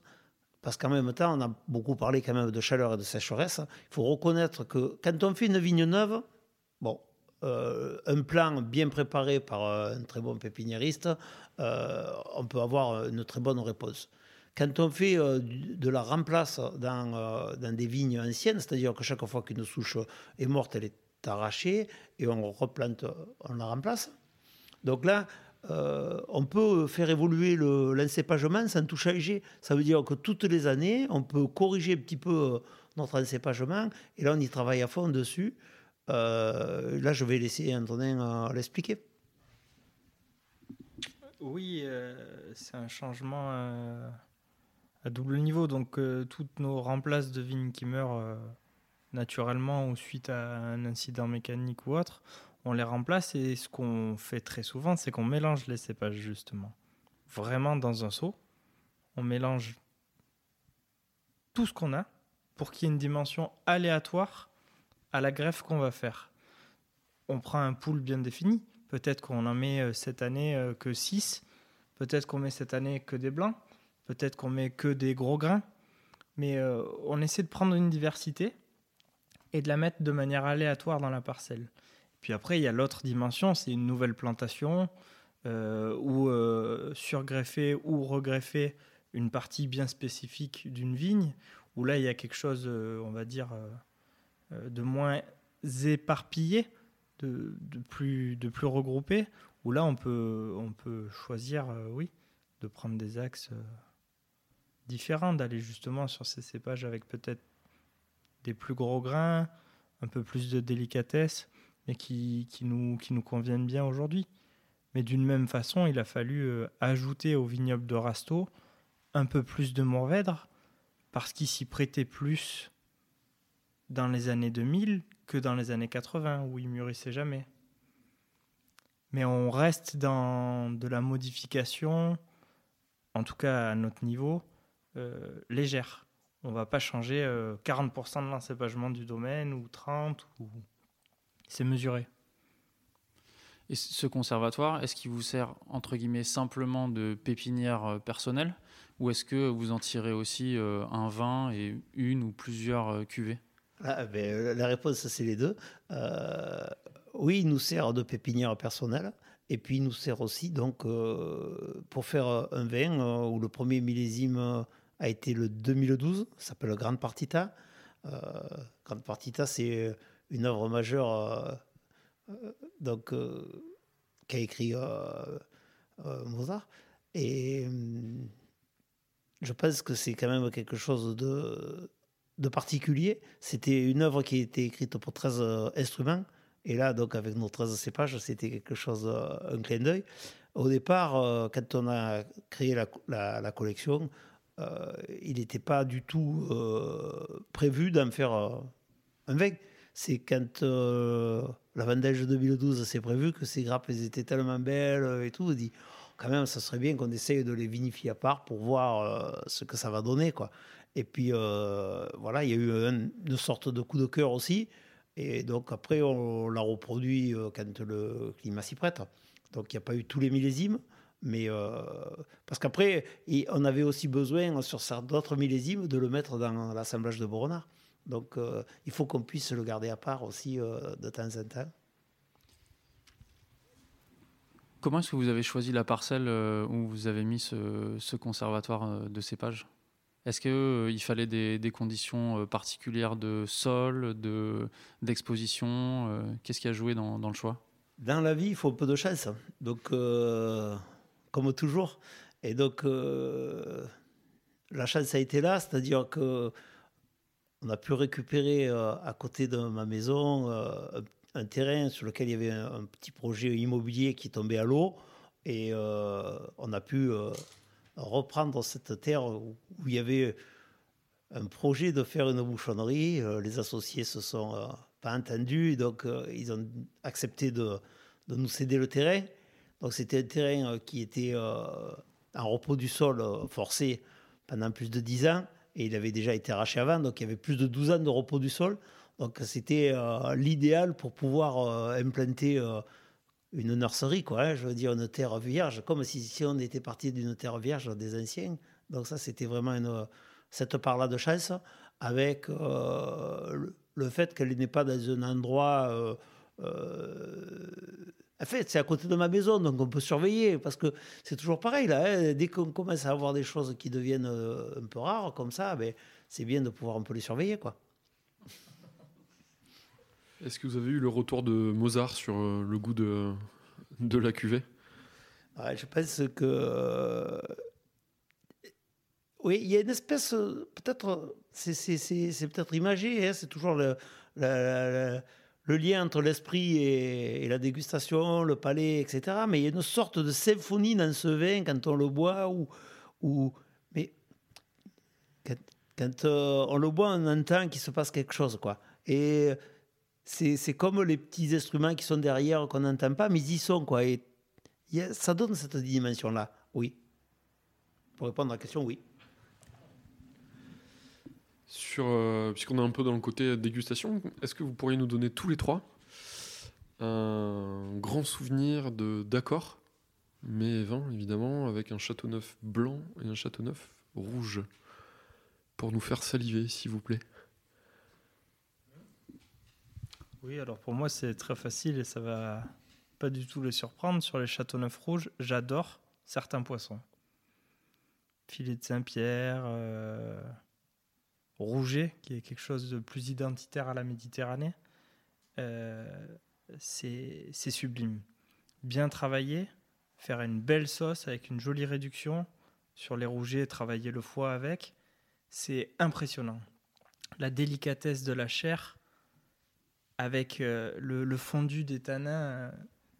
Parce qu'en même temps, on a beaucoup parlé quand même de chaleur et de sécheresse. Il faut reconnaître que quand on fait une vigne neuve, bon, euh, un plan bien préparé par un très bon pépiniériste, euh, on peut avoir une très bonne réponse. Quand on fait euh, de la remplace dans, dans des vignes anciennes, c'est-à-dire que chaque fois qu'une souche est morte, elle est arrachée et on replante, on la remplace. Donc là, on peut faire évoluer l'encépagement sans tout changer. Ça veut dire que toutes les années, on peut corriger un petit peu notre encépagement et là, on y travaille à fond dessus. Euh, là, je vais laisser Antonin euh, l'expliquer. Oui, euh, c'est un changement à double niveau. Donc, toutes nos remplaces de vignes qui meurent naturellement ou suite à un incident mécanique ou autre, on les remplace. Et ce qu'on fait très souvent, c'est qu'on mélange les cépages, justement. Vraiment dans un seau. On mélange tout ce qu'on a pour qu'il y ait une dimension aléatoire à la greffe qu'on va faire. On prend un pool bien défini. Peut-être qu'on en met euh, cette année euh, que 6. Peut-être qu'on met cette année que des blancs. Peut-être qu'on met que des gros grains. Mais euh, on essaie de prendre une diversité et de la mettre de manière aléatoire dans la parcelle. Puis après, il y a l'autre dimension, c'est une nouvelle plantation ou surgreffer ou regreffer une partie bien spécifique d'une vigne, où là, il y a quelque chose, on va dire, euh, de moins éparpillé, de, plus, de plus regroupé, où là on peut, on peut choisir, euh, oui, de prendre des axes euh, différents, d'aller justement sur ces cépages avec peut-être des plus gros grains, un peu plus de délicatesse, mais qui, qui, nous, qui nous conviennent bien aujourd'hui. Mais d'une même façon, il a fallu ajouter au vignoble de Rasto un peu plus de Mourvèdre, parce qu'il s'y prêtait plus dans les années 2000 que dans les années 80 où il mûrissait jamais. Mais on reste dans de la modification, en tout cas à notre niveau, euh, légère. On va pas changer 40% euh, de l'encépagement du domaine ou 30 ou c'est mesuré. Et ce conservatoire, est-ce qu'il vous sert entre guillemets simplement de pépinière euh, personnelle ou est-ce que vous en tirez aussi un vin et une ou plusieurs cuvées? Ah, ben, euh, la réponse, c'est les deux. Euh, oui, il nous sert de pépinière personnelle. Et puis, il nous sert aussi donc, euh, pour faire un vin où le premier millésime a été le 2012, ça s'appelle Grande Partita. Grande Partita, c'est une œuvre majeure donc, qu'a écrit Mozart. Et hum, je pense que c'est quand même quelque chose de, de particulier. C'était une œuvre qui été écrite pour 13 instruments. Et là, donc, avec nos 13 cépages, c'était quelque chose, un clin d'œil. Au départ, quand on a créé la, la collection, euh, il n'était pas du tout euh, prévu d'en faire euh, un vin. C'est quand la Vendée de 2012 s'est prévu que ces grappes étaient tellement belles et tout, on dit quand même, ça serait bien qu'on essaye de les vinifier à part pour voir ce que ça va donner. Quoi. Et puis, voilà, il y a eu une sorte de coup de cœur aussi. Et donc, après, on l'a reproduit quand le climat s'y prête. Donc, il n'y a pas eu tous les millésimes. Mais euh, parce qu'après, on avait aussi besoin sur d'autres millésimes de le mettre dans l'assemblage de Boronard. Donc euh, il faut qu'on puisse le garder à part aussi euh, de temps en temps. Comment est-ce que vous avez choisi la parcelle où vous avez mis ce, conservatoire de cépages Est-ce qu'il fallait des, conditions particulières de sol, d'exposition Qu'est-ce qui a joué dans, dans, le choix? Dans la vie, il faut un peu de chance. Donc comme toujours. Et donc, euh, la chance a été là, c'est-à-dire que on a pu récupérer euh, à côté de ma maison euh, un, terrain sur lequel il y avait un, petit projet immobilier qui tombait à l'eau. Et on a pu reprendre cette terre où, il y avait un projet de faire une bouchonnerie. les associés se sont pas entendus, donc ils ont accepté de, nous céder le terrain. Donc c'était un terrain euh, qui était euh, en repos du sol euh, forcé pendant plus de 10 ans et il avait déjà été arraché avant, donc il y avait plus de 12 ans de repos du sol. Donc c'était l'idéal pour pouvoir implanter une nurserie, quoi, hein, je veux dire une terre vierge, comme si, si on était parti d'une terre vierge des anciens. Donc ça, c'était vraiment cette part-là de chance, avec le, fait qu'elle n'est pas dans un endroit en fait, c'est à côté de ma maison, donc on peut surveiller, parce que c'est toujours pareil, là. Hein. dès qu'on commence à avoir des choses qui deviennent euh, un peu rares, comme ça, ben, c'est bien de pouvoir un peu les surveiller, quoi. Est-ce que vous avez eu le retour de Mozart sur euh, le goût de, de la cuvée? Je pense que... Euh, oui, il y a une espèce... Peut-être... C'est peut-être imagé, hein, c'est toujours le le lien entre l'esprit et, la dégustation, le palais, etc. Mais il y a une sorte de symphonie dans ce vin quand on le boit. Ou, ou mais quand, euh, on le boit, on entend qu'il se passe quelque chose. quoi. Et c'est comme les petits instruments qui sont derrière qu'on n'entend pas, mais ils y sont. quoi. Et ça donne cette dimension-là, oui. Pour répondre à la question, oui. Sur, euh, puisqu'on est un peu dans le côté dégustation, est-ce que vous pourriez nous donner tous les trois un grand souvenir de d'accord, mais vin évidemment, avec un château neuf blanc et un château neuf rouge, pour nous faire saliver, s'il vous plaît? Oui, alors pour moi c'est très facile et ça va pas du tout le surprendre. Sur les châteaux neufs rouges, j'adore certains poissons. Filet de Saint-Pierre. Euh, Rouget, qui est quelque chose de plus identitaire à la Méditerranée, euh, c'est sublime. Bien travaillé, faire une belle sauce avec une jolie réduction sur les rougets, travailler le foie avec, c'est impressionnant. La délicatesse de la chair avec euh, le, fondu des tanins, euh,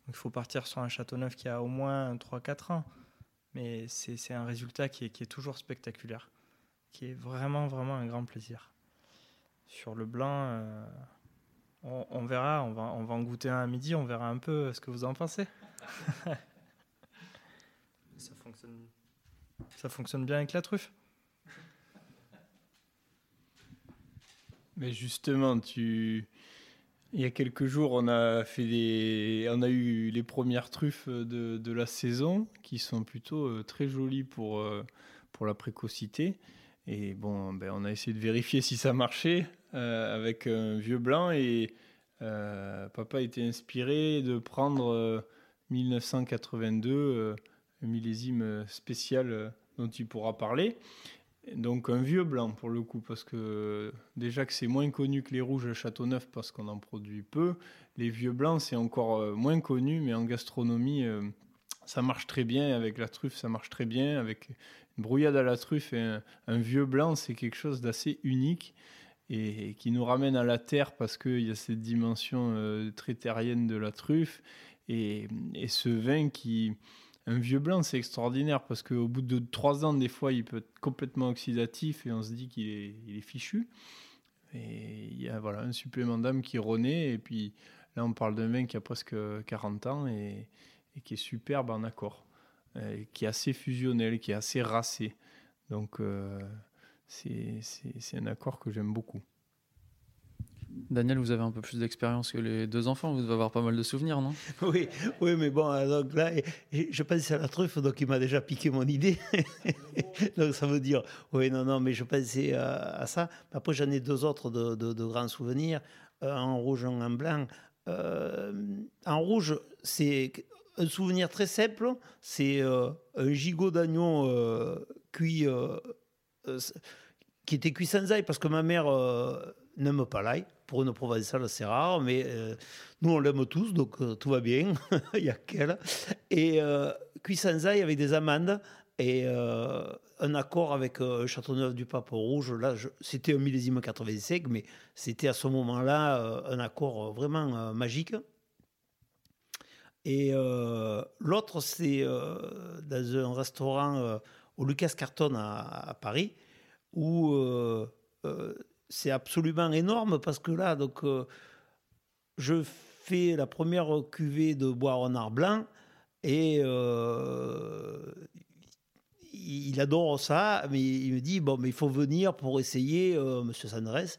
il faut partir sur un château neuf qui a au moins 3-4 ans, mais c'est un résultat qui est toujours spectaculaire qui est vraiment, vraiment un grand plaisir. Sur le blanc, euh, on, verra, on va, on va en goûter un à midi, on verra un peu ce que vous en pensez. ça, fonctionne, ça fonctionne bien avec la truffe. Mais justement, tu... il y a quelques jours, on a, fait des... on a eu les premières truffes de, de la saison qui sont plutôt euh, très jolies pour, euh, pour la précocité. Et bon, ben, on a essayé de vérifier si ça marchait euh, avec un vieux blanc et euh, papa était inspiré de prendre 1982, euh, un millésime spécial dont il pourra parler. Donc un vieux blanc pour le coup, parce que déjà que c'est moins connu que les rouges à Châteauneuf parce qu'on en produit peu. Les vieux blancs, c'est encore euh, moins connu, mais en gastronomie, euh, ça marche très bien. Avec la truffe, ça marche très bien. Avec une brouillade à la truffe et un, vieux blanc, c'est quelque chose d'assez unique et, qui nous ramène à la terre parce qu'il y a cette dimension euh, très terrienne de la truffe. Et, ce vin qui un vieux blanc, c'est extraordinaire parce qu'au bout de trois ans, des fois, il peut être complètement oxydatif et on se dit qu'il est, fichu. Et il y a voilà, un supplément d'âme qui renaît. Et puis là, on parle d'un vin qui a presque 40 ans et, qui est superbe en accord, qui est assez fusionnel, qui est assez racé. Donc, euh, c'est un accord que j'aime beaucoup. Daniel, vous avez un peu plus d'expérience que les deux enfants, vous devez avoir pas mal de souvenirs, non? Oui, oui, mais bon, donc là, je pensais à la truffe, donc il m'a déjà piqué mon idée. donc ça veut dire, oui, non, non, mais je pensais à, ça. Après, j'en ai deux autres de, grands souvenirs, euh, en rouge, et en blanc. Euh, en rouge, c'est un souvenir très simple, c'est euh, un gigot d'agneau cuit, qui était cuit sans ail, parce que ma mère n'aime pas l'ail pour une provençale, c'est rare, mais euh, nous, on l'aime tous, donc euh, tout va bien. Il y a qu'elle. Et euh, cuit sans ail avec des amandes et un accord avec Châteauneuf du Pape Rouge. Là, c'était un millésime 85, mais c'était à ce moment-là un accord vraiment magique. Et l'autre, c'est dans un restaurant au Lucas Carton à, à Paris, où c'est absolument énorme parce que là, donc, euh, je fais la première cuvée de bois renard blanc et euh, il adore ça, mais il me dit bon, mais il faut venir pour essayer, euh, Monsieur Sandres,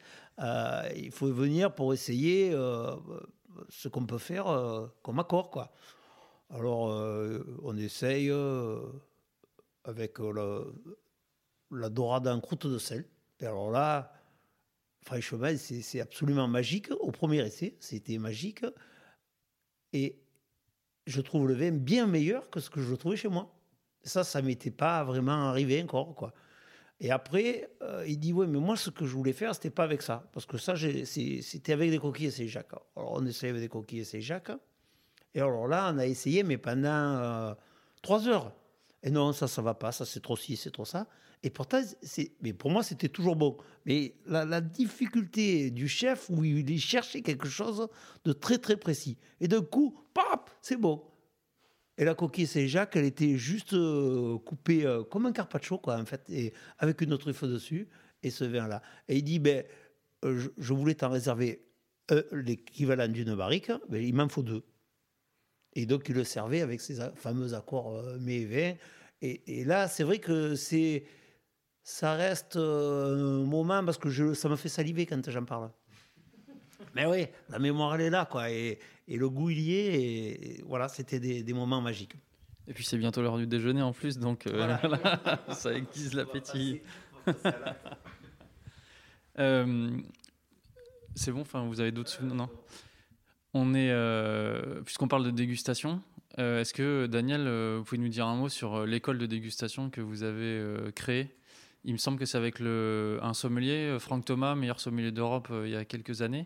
il faut venir pour essayer ce qu'on peut faire comme accord, quoi. Alors, on essaye avec la, la dorade en croûte de sel. Et alors là, Franchement, c'est absolument magique. Au premier essai, c'était magique. Et je trouve le vin bien meilleur que ce que je trouvais chez moi. Ça, ça m'était pas vraiment arrivé encore, quoi. Et après, euh, il dit oui, mais moi, ce que je voulais faire, c'était pas avec ça, parce que ça, c'était avec des coquilles et Jacques. Alors, on essayait avec des coquilles et Jacques. Et alors là, on a essayé, mais pendant euh, trois heures. Et non, ça, ça va pas, ça, c'est trop ci, c'est trop ça. Et pourtant, mais pour moi, c'était toujours bon. Mais la, difficulté du chef, où il cherchait quelque chose de très très précis. Et d'un coup, pop, c'est bon. Et la coquille Saint-Jacques, elle était juste euh, coupée euh, comme un carpaccio, quoi, en fait, et avec une truffe dessus, et ce vin-là. Et il dit, ben, euh, je, voulais t'en réserver l'équivalent d'une barrique, mais il m'en faut deux. Et donc, il le servait avec ses fameux accords mais vin. Et, et, là, c'est vrai que c'est ça reste un moment parce que ça me fait saliver quand j'en parle. Mais oui, la mémoire elle est là, quoi. Et, et le goût il y est. Et, voilà, c'était des, des, moments magiques. Et puis c'est bientôt l'heure du déjeuner en plus, donc euh, ça aiguise l'appétit. Euh, c'est bon, enfin vous avez d'autres souvenirs? Non. On est, puisqu'on parle de dégustation, est-ce que Daniel, vous pouvez nous dire un mot sur l'école de dégustation que vous avez créée? Il me semble que c'est avec le, un sommelier, euh, Franck Thomas, meilleur sommelier d'Europe euh, il y a quelques années.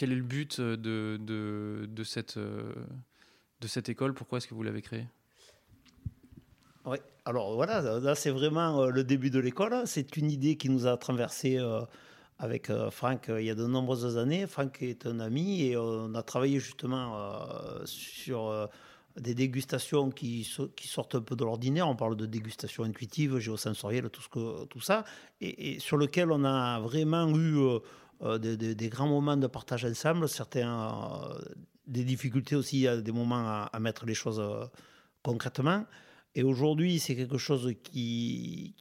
Euh, quel est le but de, de, de, cette, de cette école? Pourquoi est-ce que vous l'avez créée? Oui, alors voilà, là c'est vraiment le début de l'école. C'est une idée qui nous a traversé avec Franck il y a de nombreuses années. Franck est un ami et on a travaillé justement sur des dégustations qui, qui, sortent un peu de l'ordinaire. On parle de dégustation intuitive, géosensorielle, tout, ce que, tout ça, et, sur lequel on a vraiment eu euh, euh, des, grands moments de partage ensemble, certains, euh, des difficultés aussi, des moments à, mettre les choses concrètement. Et aujourd'hui, c'est quelque chose qui,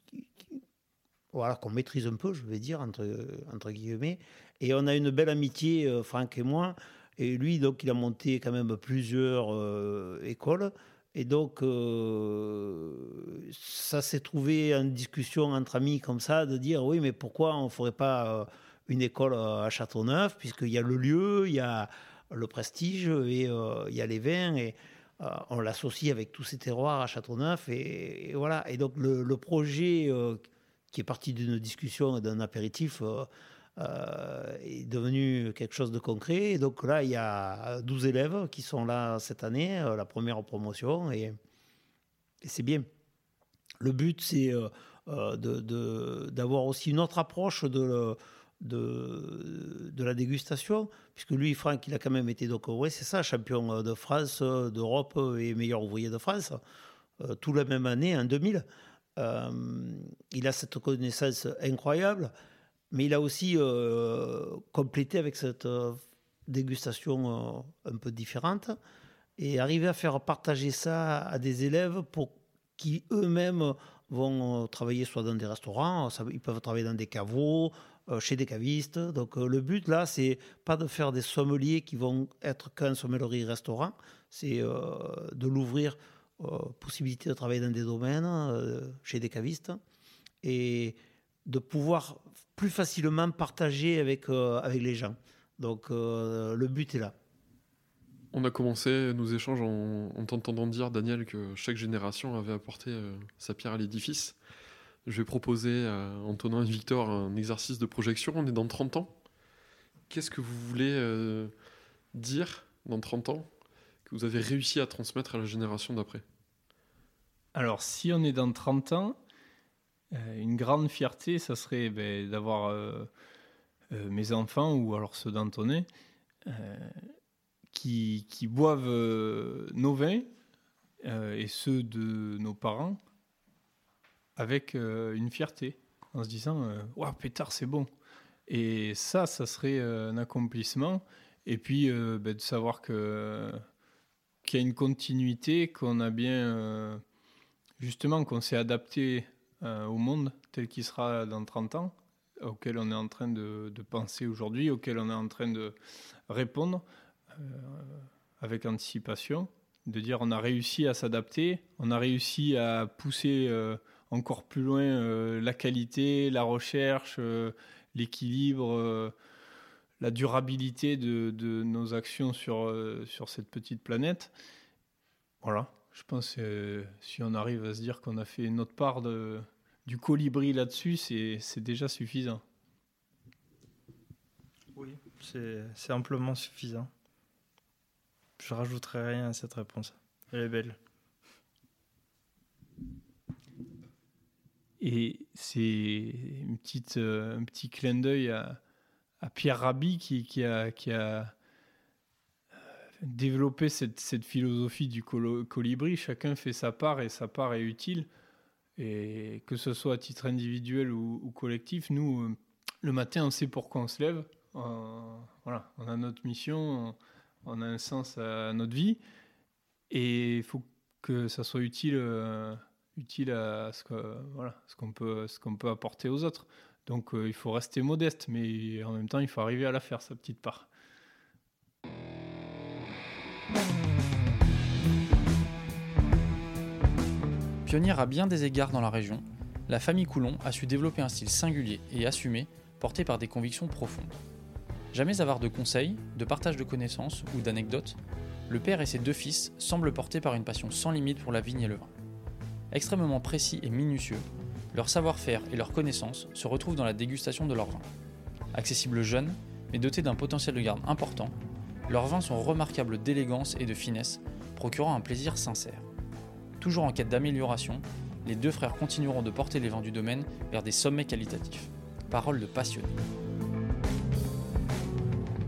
voilà, qu'on maîtrise un peu, je vais dire, entre, entre guillemets. Et on a une belle amitié, Franck et moi. Et lui, donc, il a monté quand même plusieurs euh, écoles. Et donc, euh, ça s'est trouvé en discussion entre amis comme ça, de dire oui, mais pourquoi on ne ferait pas euh, une école à Châteauneuf, puisqu'il y a le lieu, il y a le prestige et il y a les vins. Et on l'associe avec tous ces terroirs à Châteauneuf. Et, et voilà. Et donc, le, projet qui est parti d'une discussion et d'un apéritif euh, est devenu quelque chose de concret. Et donc là, il y a 12 élèves qui sont là cette année, euh, la première promotion, et, c'est bien. Le but, c'est euh, d'avoir aussi une autre approche de, de, de, la dégustation, puisque lui, Franck, il a quand même été, donc, ouais, c'est ça, champion de France, d'Europe et meilleur ouvrier de France, tout la même année, en 2000. il a cette connaissance incroyable mais il a aussi euh, complété avec cette euh, dégustation euh, un peu différente et arrivé à faire partager ça à des élèves pour qui eux-mêmes vont travailler soit dans des restaurants, ils peuvent travailler dans des caveaux, chez des cavistes. Donc le but là, c'est pas de faire des sommeliers qui vont être qu'un sommellerie restaurant, c'est de l'ouvrir possibilité de travailler dans des domaines, chez des cavistes et de pouvoir plus facilement partager avec, euh, avec les gens. Donc euh, le but est là. On a commencé nos échanges en, t'entendant dire, Daniel, que chaque génération avait apporté euh, sa pierre à l'édifice. Je vais proposer à Antonin et Victor un exercice de projection. On est dans 30 ans. Qu'est-ce que vous voulez dire dans 30 ans que vous avez réussi à transmettre à la génération d'après? Alors, si on est dans 30 ans, euh, une grande fierté, ça serait ben, d'avoir euh, euh, mes enfants ou alors ceux d'Antonin qui, qui, boivent nos vins et ceux de nos parents avec une fierté, en se disant Waouh, pétard, c'est bon. Et ça, ça serait un accomplissement. Et puis ben, de savoir que qu'il y a une continuité, qu'on a bien, justement, qu'on s'est adapté euh, au monde tel qu'il sera dans 30 ans, auquel on est en train de, penser aujourd'hui, auquel on est en train de répondre euh, avec anticipation, de dire on a réussi à s'adapter, on a réussi à pousser euh, encore plus loin la qualité, la recherche, l'équilibre, la durabilité de, nos actions sur, cette petite planète. Voilà. Je pense que euh, si on arrive à se dire qu'on a fait notre part du colibri là-dessus, c'est déjà suffisant. Oui, c'est amplement suffisant. Je rajouterai rien à cette réponse. Elle est belle. Et c'est une petite, euh, un petit clin d'œil à, Pierre Rabhi qui, qui, a, qui a développer cette, cette, philosophie du colibri. Chacun fait sa part et sa part est utile. Et que ce soit à titre individuel ou, collectif, nous, euh, le matin, on sait pourquoi on se lève. voilà, on a notre mission, on, a un sens à notre vie. Et il faut que ça soit utile, euh, utile à ce qu'on peut apporter aux autres. Donc euh, il faut rester modeste, mais en même temps, il faut arriver à la faire, sa petite part. Pionnière à bien des égards dans la région, la famille Coulon a su développer un style singulier et assumé, porté par des convictions profondes. Jamais avare de conseils, de partage de connaissances ou d'anecdotes, le père et ses deux fils semblent portés par une passion sans limite pour la vigne et le vin. Extrêmement précis et minutieux, leur savoir-faire et leur connaissance se retrouvent dans la dégustation de leur vin. Accessibles jeunes, mais dotés d'un potentiel de garde important, leurs vins sont remarquables d'élégance et de finesse, procurant un plaisir sincère. Toujours en quête d'amélioration, les deux frères continueront de porter les vins du domaine vers des sommets qualitatifs. Parole de passionnés.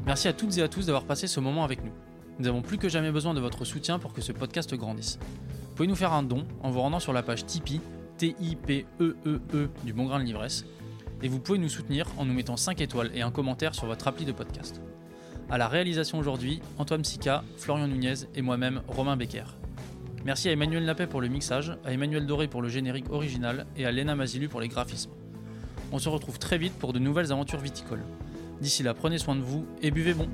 Merci à toutes et à tous d'avoir passé ce moment avec nous. Nous avons plus que jamais besoin de votre soutien pour que ce podcast grandisse. Pouvez nous faire un don en vous rendant sur la page Tipeee, T-I-P-E-E-E -E -E du Bon Grain de l'Ivresse, et vous pouvez nous soutenir en nous mettant 5 étoiles et un commentaire sur votre appli de podcast. À la réalisation aujourd'hui, Antoine Sica, Florian Nunez et moi-même, Romain Becker. Merci à Emmanuel Napet pour le mixage, à Emmanuel Doré pour le générique original et à Léna Mazilu pour les graphismes. On se retrouve très vite pour de nouvelles aventures viticoles. D'ici là, prenez soin de vous et buvez bon.